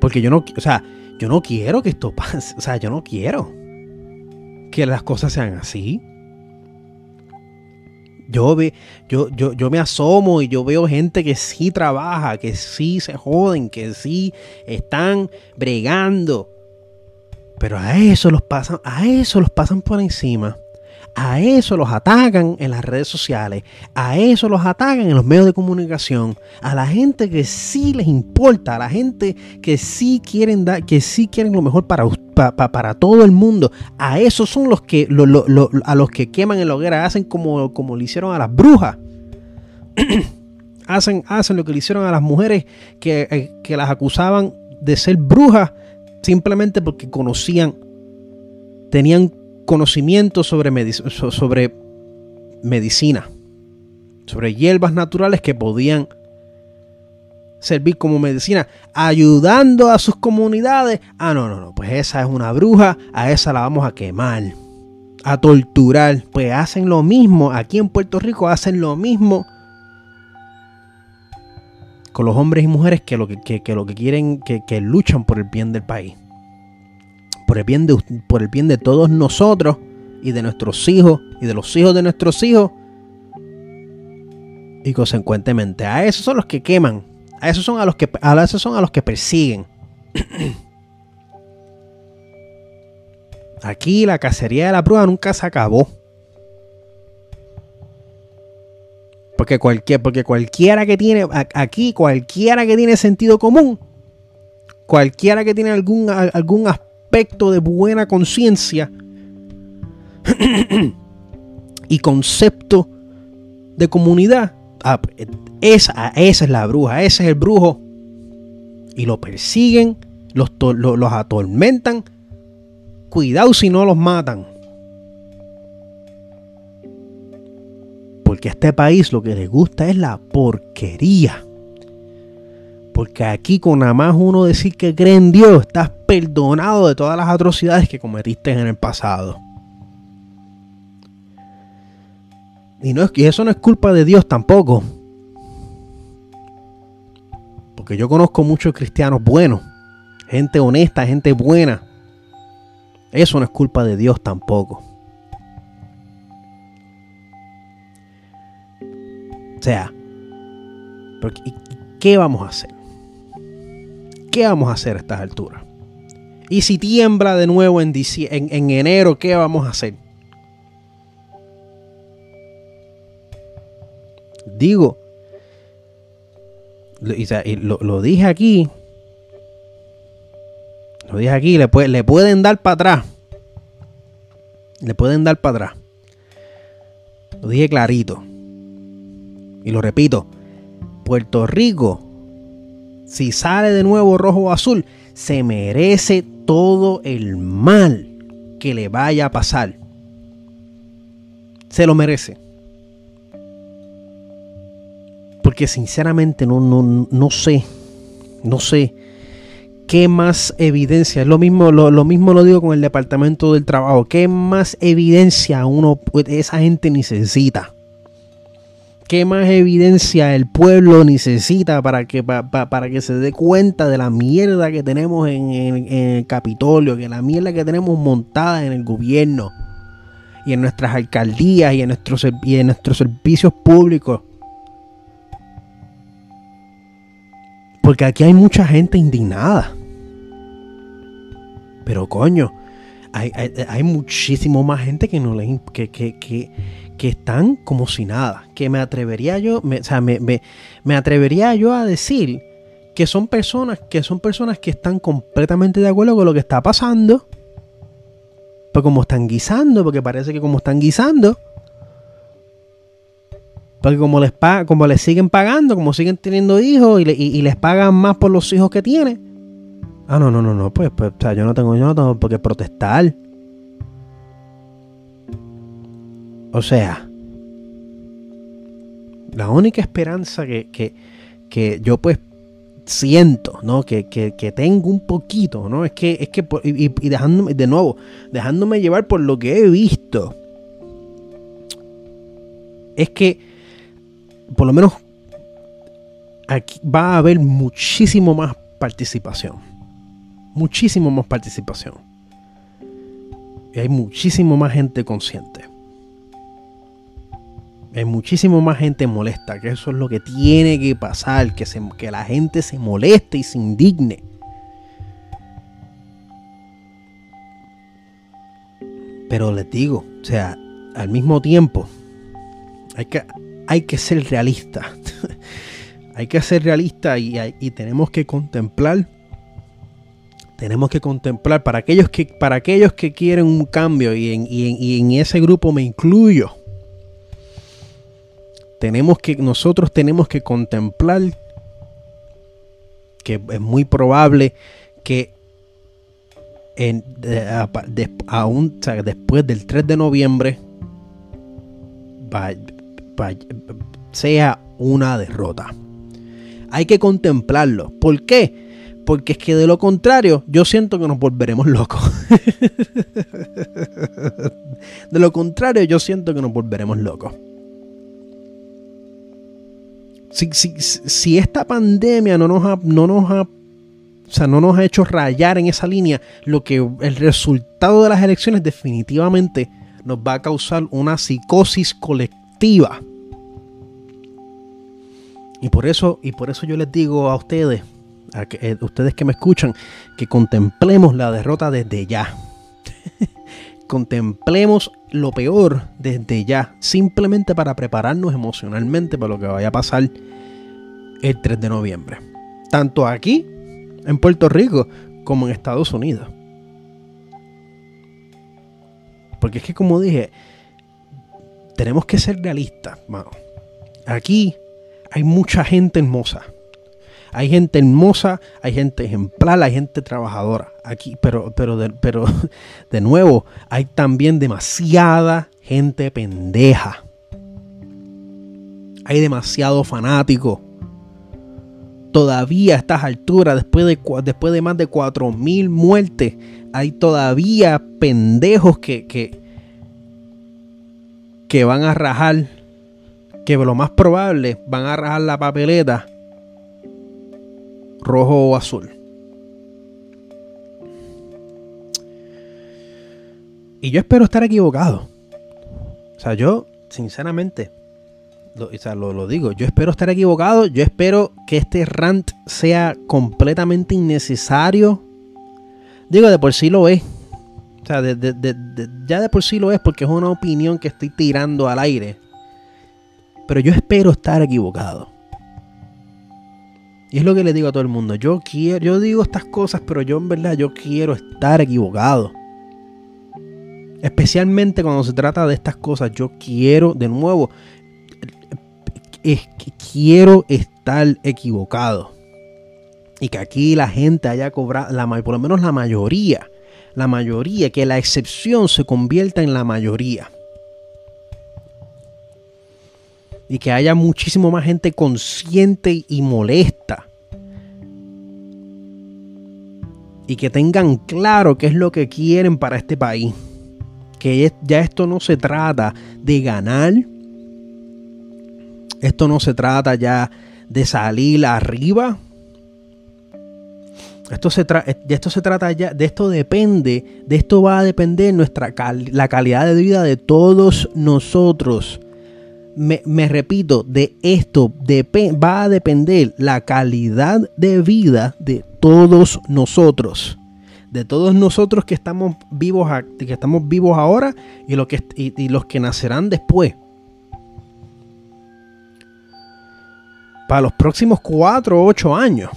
Porque yo no, o sea, yo no quiero que esto pase. O sea, yo no quiero que las cosas sean así. Yo, ve, yo, yo, yo me asomo y yo veo gente que sí trabaja, que sí se joden, que sí están bregando. Pero a eso los pasan, a eso los pasan por encima. A eso los atacan en las redes sociales. A eso los atacan en los medios de comunicación. A la gente que sí les importa. A la gente que sí quieren dar, que sí quieren lo mejor para, para todo el mundo. A esos son los que a los que queman en la hoguera. Hacen como, como le hicieron a las brujas. hacen, hacen lo que le hicieron a las mujeres que, eh, que las acusaban de ser brujas simplemente porque conocían, tenían conocimiento sobre, sobre medicina, sobre hierbas naturales que podían servir como medicina, ayudando a sus comunidades. Ah, no, no, no, pues esa es una bruja, a esa la vamos a quemar, a torturar. Pues hacen lo mismo, aquí en Puerto Rico hacen lo mismo con los hombres y mujeres que lo que, lo que quieren, que, que luchan por el bien del país por el bien de, por el bien de todos nosotros y de nuestros hijos y de los hijos de nuestros hijos. Y consecuentemente, a esos son los que queman, a esos son a los que, a esos son a los que persiguen. Aquí la cacería de la prueba nunca se acabó. Porque, cualquier, porque cualquiera que tiene, aquí cualquiera que tiene sentido común, cualquiera que tiene algún, algún aspecto de buena conciencia y concepto de comunidad, ah, esa, esa es la bruja, ese es el brujo. Y lo persiguen, los, los atormentan. Cuidado si no los matan. Porque a este país lo que les gusta es la porquería. Porque aquí con nada más uno decir que cree en Dios, estás perdonado de todas las atrocidades que cometiste en el pasado. Y, no y eso no es culpa de Dios tampoco. Porque yo conozco muchos cristianos buenos, gente honesta, gente buena. Eso no es culpa de Dios tampoco. O sea, ¿qué vamos a hacer? ¿Qué vamos a hacer a estas alturas? Y si tiembla de nuevo en, en enero, ¿qué vamos a hacer? Digo, lo, lo, dije aquí, lo dije aquí, le, le pueden dar para atrás. Le pueden dar para atrás. Lo dije clarito. Y lo repito. Puerto Rico, si sale de nuevo rojo o azul, se merece todo el mal que le vaya a pasar. Se lo merece. Porque sinceramente no, no, no sé. No sé ¿Qué más evidencia? Lo mismo, lo, mismo lo digo con el departamento del trabajo. ¿Qué más evidencia uno, esa gente necesita? ¿Qué más evidencia el pueblo necesita para que, para que se dé cuenta de la mierda que tenemos en, el Capitolio, que la mierda que tenemos montada en el gobierno y en nuestras alcaldías y en nuestros, y en nuestros servicios públicos? Porque aquí hay mucha gente indignada. Pero coño, hay, muchísimo más gente que no le que, que, que, están como si nada. Que me atrevería yo, me, o sea, me, me, atrevería yo a decir que son personas, que son personas que están completamente de acuerdo con lo que está pasando. Pero como están guisando, porque parece que como están guisando, porque como les, como les siguen pagando, como siguen teniendo hijos y, les pagan más por los hijos que tienen. Ah, no, no, no, no, pues, pues o sea, yo no tengo, yo no tengo por qué protestar. O sea, la única esperanza que, que, que yo pues siento, ¿no? Que, que, que, tengo un poquito, ¿no? Es que, es que, y, y, dejándome, de nuevo, dejándome llevar por lo que he visto, es que por lo menos aquí va a haber muchísimo más participación. Muchísimo más participación. Y hay muchísimo más gente consciente. Hay muchísimo más gente molesta, que eso es lo que tiene que pasar, que, que la gente se moleste y se indigne. Pero les digo, o sea, al mismo tiempo, hay que, hay que ser realista. hay que ser realista y, tenemos que contemplar. Tenemos que contemplar para aquellos que, para aquellos que quieren un cambio y en, y en ese grupo me incluyo. Tenemos que, nosotros tenemos que contemplar que es muy probable que en, después del 3 de noviembre sea una derrota. Hay que contemplarlo. ¿Por qué? Porque es que de lo contrario, yo siento que nos volveremos locos. de lo contrario, yo siento que nos volveremos locos. Si, esta pandemia no nos ha, no nos ha, no nos ha hecho rayar en esa línea, lo que el resultado de las elecciones definitivamente nos va a causar una psicosis colectiva y por eso, y por eso yo les digo a ustedes, eh, ustedes que me escuchan, que contemplemos la derrota desde ya. contemplemos lo peor desde ya, simplemente para prepararnos emocionalmente para lo que vaya a pasar el 3 de noviembre. Tanto aquí, en Puerto Rico, como en Estados Unidos. Porque es que como dije, tenemos que ser realistas, Aquí hay mucha gente hermosa. Hay gente hermosa, hay gente ejemplar, hay gente trabajadora. Aquí, pero, pero, de, pero de nuevo, hay también demasiada gente pendeja. Hay demasiado fanático. Todavía a estas alturas, después de, después de más de 4.000 muertes, hay todavía pendejos que, que, que van a rajar que lo más probable van a rajar la papeleta rojo o azul. Y yo espero estar equivocado. O sea, yo, sinceramente, lo, o sea, lo, lo digo, yo espero estar equivocado, yo espero que este rant sea completamente innecesario. Digo, de por sí lo es. O sea, de- de- de- ya de por sí lo es porque es una opinión que estoy tirando al aire. Pero yo espero estar equivocado. Y es lo que le digo a todo el mundo. Yo quiero, yo digo estas cosas, pero yo en verdad yo quiero estar equivocado. Especialmente cuando se trata de estas cosas, yo quiero, de nuevo, es que quiero estar equivocado. Y que aquí la gente haya cobrado, la, por lo menos la mayoría, la mayoría, que la excepción se convierta en la mayoría. Y que haya muchísimo más gente consciente y molesta. Y que tengan claro qué es lo que quieren para este país. Que ya esto no se trata de ganar. Esto no se trata ya de salir arriba. Esto se, tra- de esto se trata ya, de esto depende, de esto va a depender nuestra la calidad de vida de todos nosotros. Me, repito, de esto va a depender la calidad de vida de todos nosotros. De todos nosotros que estamos vivos, que estamos vivos ahora y, lo que, y- y los que nacerán después. Para los próximos 4 o 8 años.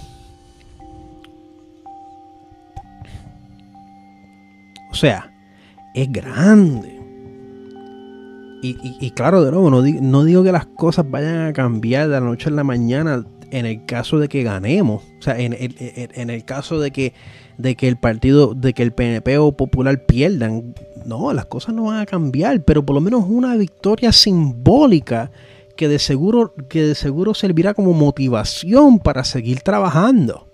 O sea, es grande. Y, claro, de nuevo, no, no digo que las cosas vayan a cambiar de la noche a la mañana en el caso de que ganemos. O sea, en, en- en el caso de que, de que el partido, de que el PNP o Popular pierdan. No, las cosas no van a cambiar, pero por lo menos una victoria simbólica que de seguro, que de seguro servirá como motivación para seguir trabajando.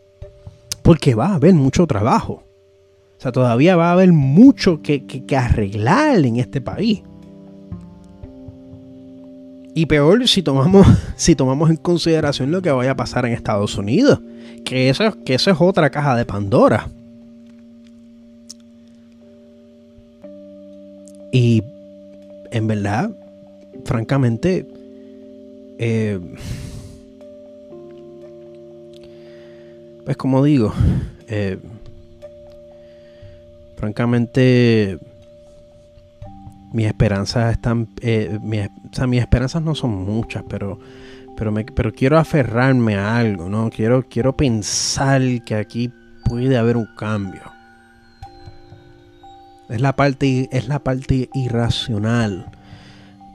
Porque va a haber mucho trabajo. O sea, todavía va a haber mucho que- que arreglar en este país. Y peor si tomamos, si tomamos en consideración lo que vaya a pasar en Estados Unidos. Que eso, que es otra caja de Pandora. Y en verdad, francamente, eh, pues como digo, eh, francamente mis esperanzas están eh, o sea, mis esperanzas no son muchas pero pero me, pero quiero aferrarme a algo no quiero quiero pensar que aquí puede haber un cambio. Es la parte es la parte irracional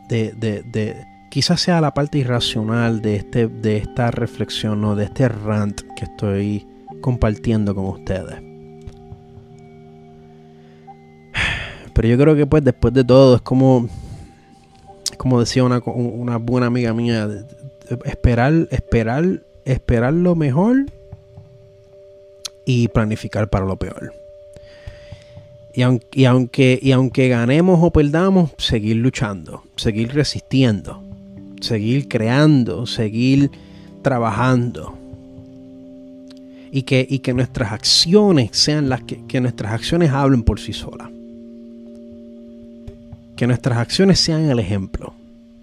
de, de, de quizás sea la parte irracional de este de esta reflexión o de este rant que estoy compartiendo con ustedes Pero yo creo que pues después de todo es como, como decía una, una buena amiga mía, esperar, esperar, esperar lo mejor y planificar para lo peor. Y aunque, y aunque, y aunque ganemos o perdamos, seguir luchando, seguir resistiendo, seguir creando, seguir trabajando. Y que, y que nuestras acciones sean las que, que nuestras acciones hablen por sí solas que nuestras acciones sean el ejemplo,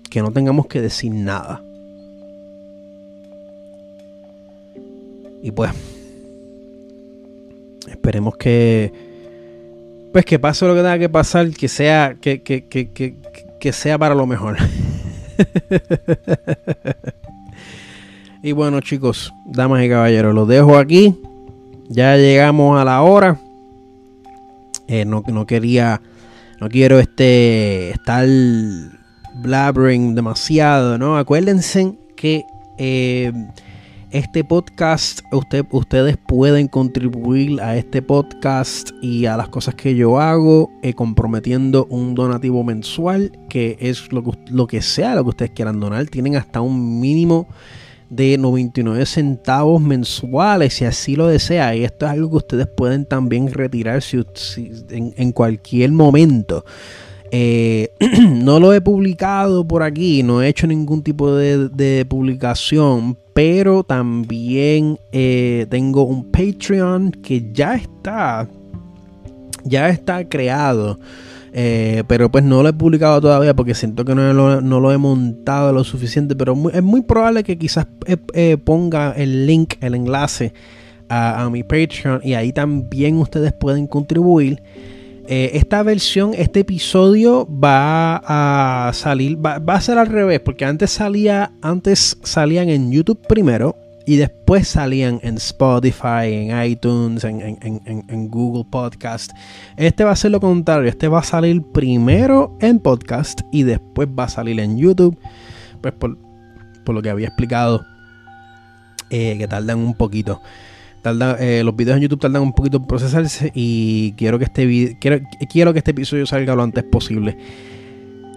que no tengamos que decir nada. Y pues, esperemos que, pues que pase lo que tenga que pasar, que sea, que, que, que, que, sea para lo mejor. y bueno chicos, damas y caballeros, los dejo aquí. Ya llegamos a la hora. Eh, no, no quería no quiero este estar blabbering demasiado, ¿no? Acuérdense que eh, este podcast, usted, ustedes pueden contribuir a este podcast y a las cosas que yo hago eh, comprometiendo un donativo mensual, que es lo que, lo que sea, lo que ustedes quieran donar. Tienen hasta un mínimo de 99 centavos mensuales si así lo desea. Y esto es algo que ustedes pueden también retirar si, en, cualquier momento. Eh, no lo he publicado por aquí no he hecho ningún tipo de, de publicación pero también eh, tengo un patreon que ya está ya está creado Eh, pero pues no lo he publicado todavía porque siento que no lo, he montado lo suficiente. Pero es muy probable que quizás eh, ponga el link, el enlace a, mi Patreon y ahí también ustedes pueden contribuir. esta versión, este episodio va a salir, va, va, a ser al revés, porque antes salía, antes salían en YouTube primero y después salían en Spotify, en iTunes, en, Google Podcast. Este va a ser lo contrario. Este va a salir primero en podcast y después va a salir en YouTube. Pues por, lo que había explicado, eh, que tardan un poquito. Eh, los videos en YouTube tardan un poquito en procesarse y quiero que este quiero, quiero que este episodio salga lo antes posible.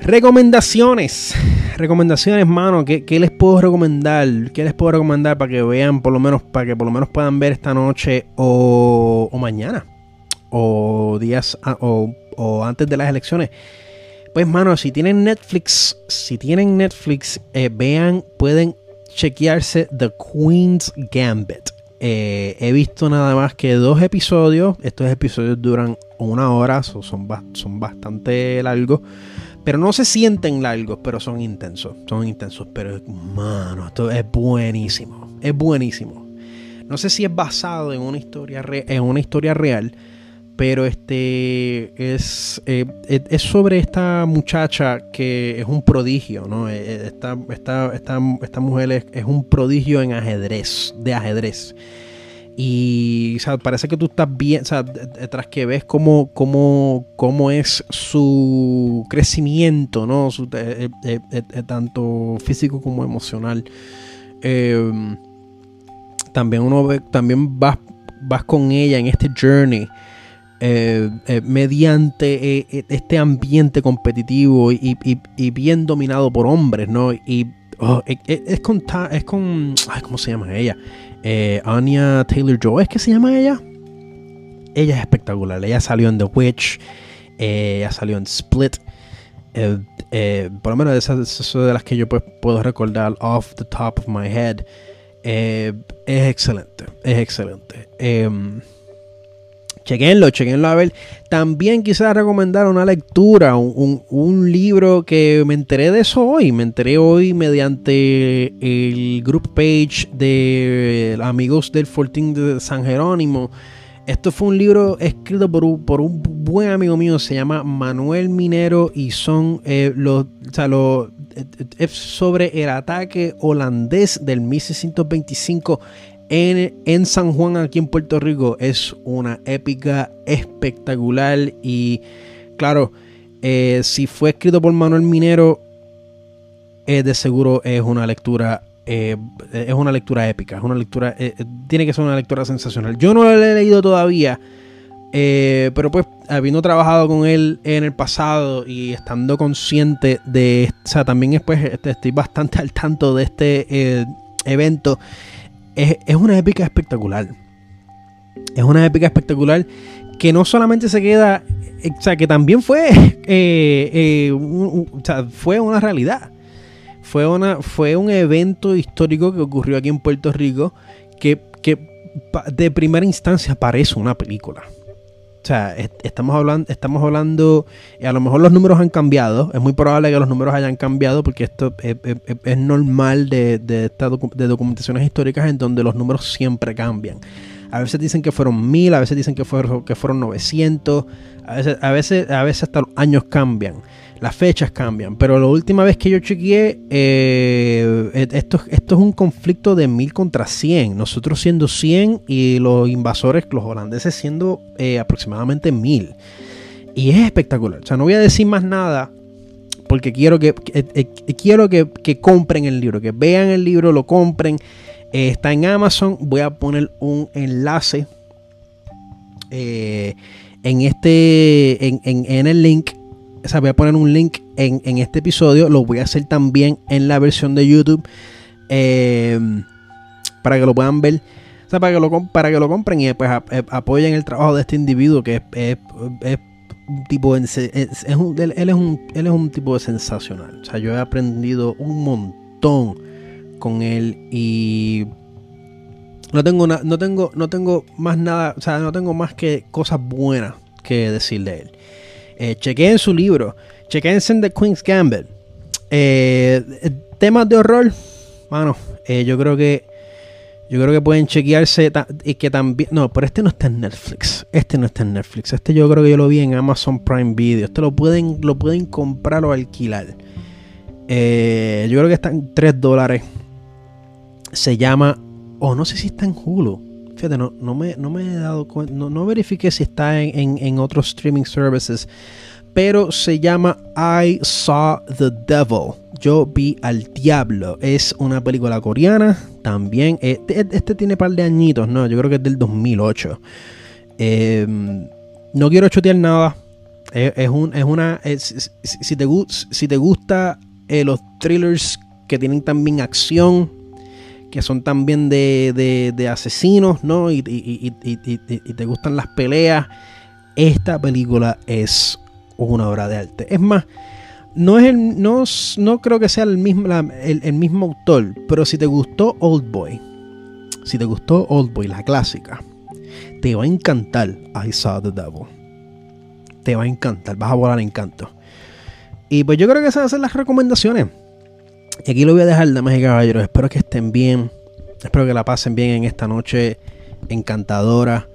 Recomendaciones. Recomendaciones, mano. ¿Qué, les puedo recomendar? ¿Qué les puedo recomendar para que vean, por lo menos, para que por lo menos puedan ver esta noche o, mañana? O días o, antes de las elecciones. Pues, mano, si tienen Netflix, si tienen Netflix, eh, vean, pueden chequearse The Queen's Gambit. Eh, he visto nada más que dos episodios. Estos episodios duran una hora, son, son bastante largos. Pero no se sienten largos, pero son intensos. Son intensos. Pero, mano, esto es buenísimo. Es buenísimo. No sé si es basado en una historia, en una historia real. Pero este es, eh, es sobre esta muchacha que es un prodigio, ¿no? Eh, eh, esta, esta, esta, esta mujer es, es un prodigio en ajedrez, de ajedrez. Y parece que tú estás bien, o sea, tras que ves cómo, cómo, cómo es su crecimiento, ¿no? Eh, tanto físico como emocional. Em, también uno también vas, vas con ella en este journey. Mediante este ambiente competitivo y, bien dominado por hombres, ¿no? Y oh, es, con, es con, ¿cómo se llama ella? eh, Anya Taylor Joy, ¿es que se llama ella? Ella es espectacular. Ella salió en The Witch, eh, ella salió en Split. Eh, eh, por lo menos esas, de las que yo pues, puedo recordar off the top of my head. es excelente, es excelente. Chequenlo, chequenlo a ver. También quisiera recomendar una lectura, un, libro que me enteré de eso hoy. Me enteré hoy mediante el group page de amigos del Fortín de San Jerónimo. Esto fue un libro escrito por un, por un buen amigo mío, se llama Manuel Minero y son eh, los, o sea, los, es sobre el ataque holandés del 1625 en, San Juan, aquí en Puerto Rico, es una épica espectacular. Y claro, eh, si fue escrito por Manuel Minero, eh, de seguro es una lectura. Eh, es una lectura épica. Es una lectura. tiene que ser una lectura sensacional. Yo no lo he leído todavía. pero pues habiendo trabajado con él en el pasado y estando consciente de, o sea, también pues, estoy bastante al tanto de este evento es, una épica espectacular. Es una épica espectacular que no solamente se queda, o sea, que también fue, eh, eh, o sea, fue una realidad. Fue, una, fue un evento histórico que ocurrió aquí en Puerto Rico que, que de primera instancia parece una película. O sea, estamos hablando, estamos hablando, a lo mejor los números han cambiado, es muy probable que los números hayan cambiado porque esto es, normal de, de, de, documentaciones históricas en donde los números siempre cambian. A veces dicen que fueron mil, a veces dicen que fueron, que fueron 900, a veces, a veces, a veces hasta los años cambian las fechas cambian. Pero la última vez que yo chequeé, eh, e, esto, es un conflicto de mil contra 100. Nosotros siendo 100 y los invasores, los holandeses siendo eh, aproximadamente mil. Y es espectacular. O sea, no voy a decir más nada porque quiero que, eh, quiero que, compren el libro, que vean el libro, lo compren. está en Amazon. Voy a poner un enlace en este en el link voy a poner un link en, este episodio. Lo voy a hacer también en la versión de YouTube. Eh, para que lo puedan ver. para que lo, para que lo compren y pues apoyen el trabajo de este individuo que es, un tipo él, es un, él es un tipo sensacional. O sea, yo he aprendido un montón con él y no tengo no tengo no tengo más nada, o sea, no tengo más que cosas buenas que decir de él. Eh, chequeen su libro. Chequense en The Queen's Gambit. Eh, temas de horror. Bueno, eh, yo creo que. Yo creo que pueden chequearse y que también. No, pero este no está en Netflix. Este no está en Netflix. Este yo creo que yo lo vi en Amazon Prime Video. Este lo pueden, lo pueden comprar o alquilar. Eh, yo creo que está en 3 dólares. Se llama. O no sé si está en Hulu. Fíjate, no, no, me, he dado cuenta. No, no verifiqué si está en, otros streaming services pero se llama I Saw the Devil. Yo vi al diablo. Es una película coreana. También. Este, este tiene un par de añitos, ¿no? Yo creo que es del 2008. Em, no quiero chotear nada. Es, un, es una. si, te, si te gusta eh, los thrillers que tienen también acción, que son también de, de, asesinos, ¿no? y, te gustan las peleas, esta película es una obra de arte. Es más, no, es el, no, no creo que sea el mismo, el, mismo autor, pero si te gustó Old Boy, si te gustó Old Boy, la clásica, te va a encantar I Saw the Devil. Te va a encantar, vas a volar encanto. Y pues yo creo que esas van a las recomendaciones. Y aquí lo voy a dejar, damas y caballeros. Espero que estén bien. Espero que la pasen bien en esta noche encantadora.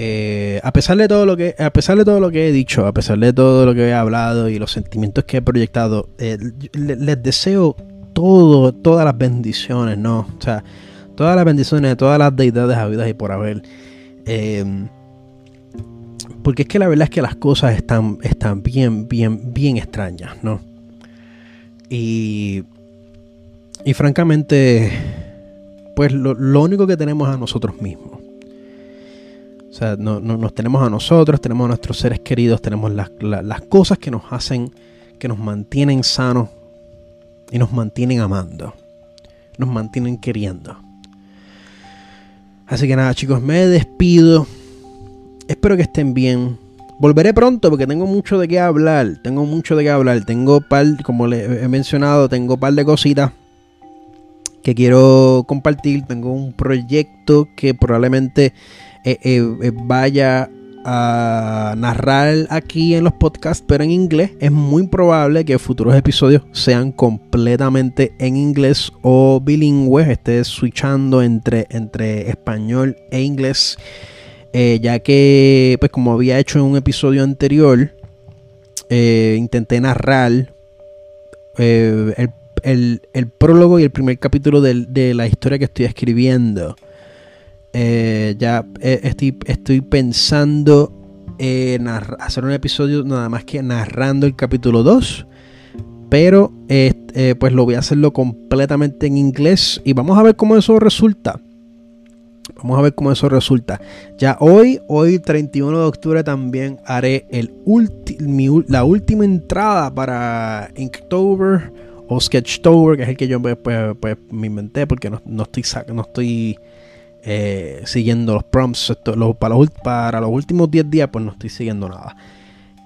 Eh, a pesar de todo lo que a pesar de todo lo que he dicho a pesar de todo lo que he hablado y los sentimientos que he proyectado eh, les, deseo todo todas las bendiciones no o sea todas las bendiciones de todas las deidades habidas y por haber eh, porque es que la verdad es que las cosas están están bien bien bien extrañas no y y francamente pues lo único que tenemos a nosotros mismos o sea, no, nos tenemos a nosotros, tenemos a nuestros seres queridos, tenemos las, las cosas que nos hacen, que nos mantienen sanos y nos mantienen amando, nos mantienen queriendo. Así que nada, chicos, me despido. Espero que estén bien. Volveré pronto porque tengo mucho de qué hablar. Tengo mucho de qué hablar. Tengo par, como les he mencionado, tengo par de cositas que quiero compartir. Tengo un proyecto que probablemente eh, eh, eh, vaya a narrar aquí en los podcasts, pero en inglés. Es muy probable que futuros episodios sean completamente en inglés o bilingües, esté switchando entre, entre español e inglés. ya que, pues como había hecho en un episodio anterior, intenté narrar el, prólogo y el primer capítulo de la historia que estoy escribiendo. Eh, ya eh, estoy, estoy pensando en hacer un episodio nada más que narrando el capítulo 2. Pero eh, pues lo voy a hacerlo completamente en inglés. Y vamos a ver cómo eso resulta. Vamos a ver cómo eso resulta. Ya hoy, hoy 31 de octubre también haré el la última entrada para Inktober o Sketchtober, que es el que yo pues, pues, pues me inventé porque no, no estoy, no estoy eh, siguiendo los prompts. para, los, para, los, últimos 10 días, pues no estoy siguiendo nada.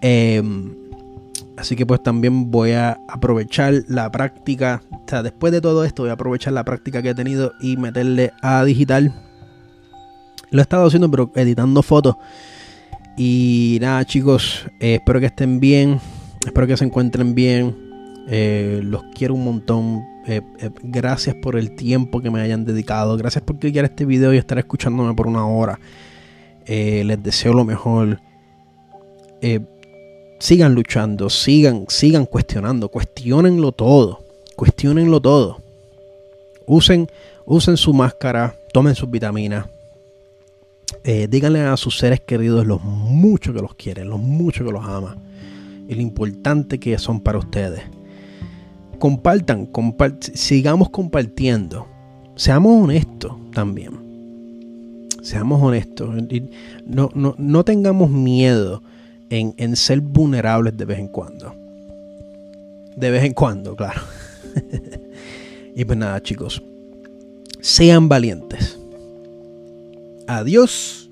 Em, así que pues también voy a aprovechar la práctica. O sea, después de todo esto, voy a aprovechar la práctica que he tenido y meterle a digital. Lo he estado haciendo, pero editando fotos. Y nada, chicos, eh, espero que estén bien. Espero que se encuentren bien. Eh, los quiero un montón. Eh, eh, gracias por el tiempo que me hayan dedicado. Gracias por clicar este video y estar escuchándome por una hora. Les deseo lo mejor. sigan luchando, sigan, sigan cuestionando, cuestionenlo todo, cuestionenlo todo. Usen, usen su máscara, tomen sus vitaminas. díganle a sus seres queridos lo mucho que los quieren, lo mucho que los ama y lo importante que son para ustedes compartan, sigamos compartiendo. Seamos honestos también. Seamos honestos. No, no, tengamos miedo en, en, ser vulnerables de vez en cuando. De vez en cuando, claro. y pues nada, chicos. Sean valientes. Adiós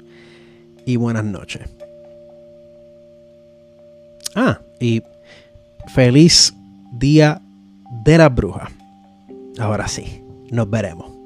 y buenas noches. Ah, y feliz día de la bruja. Ahora sí, nos veremos.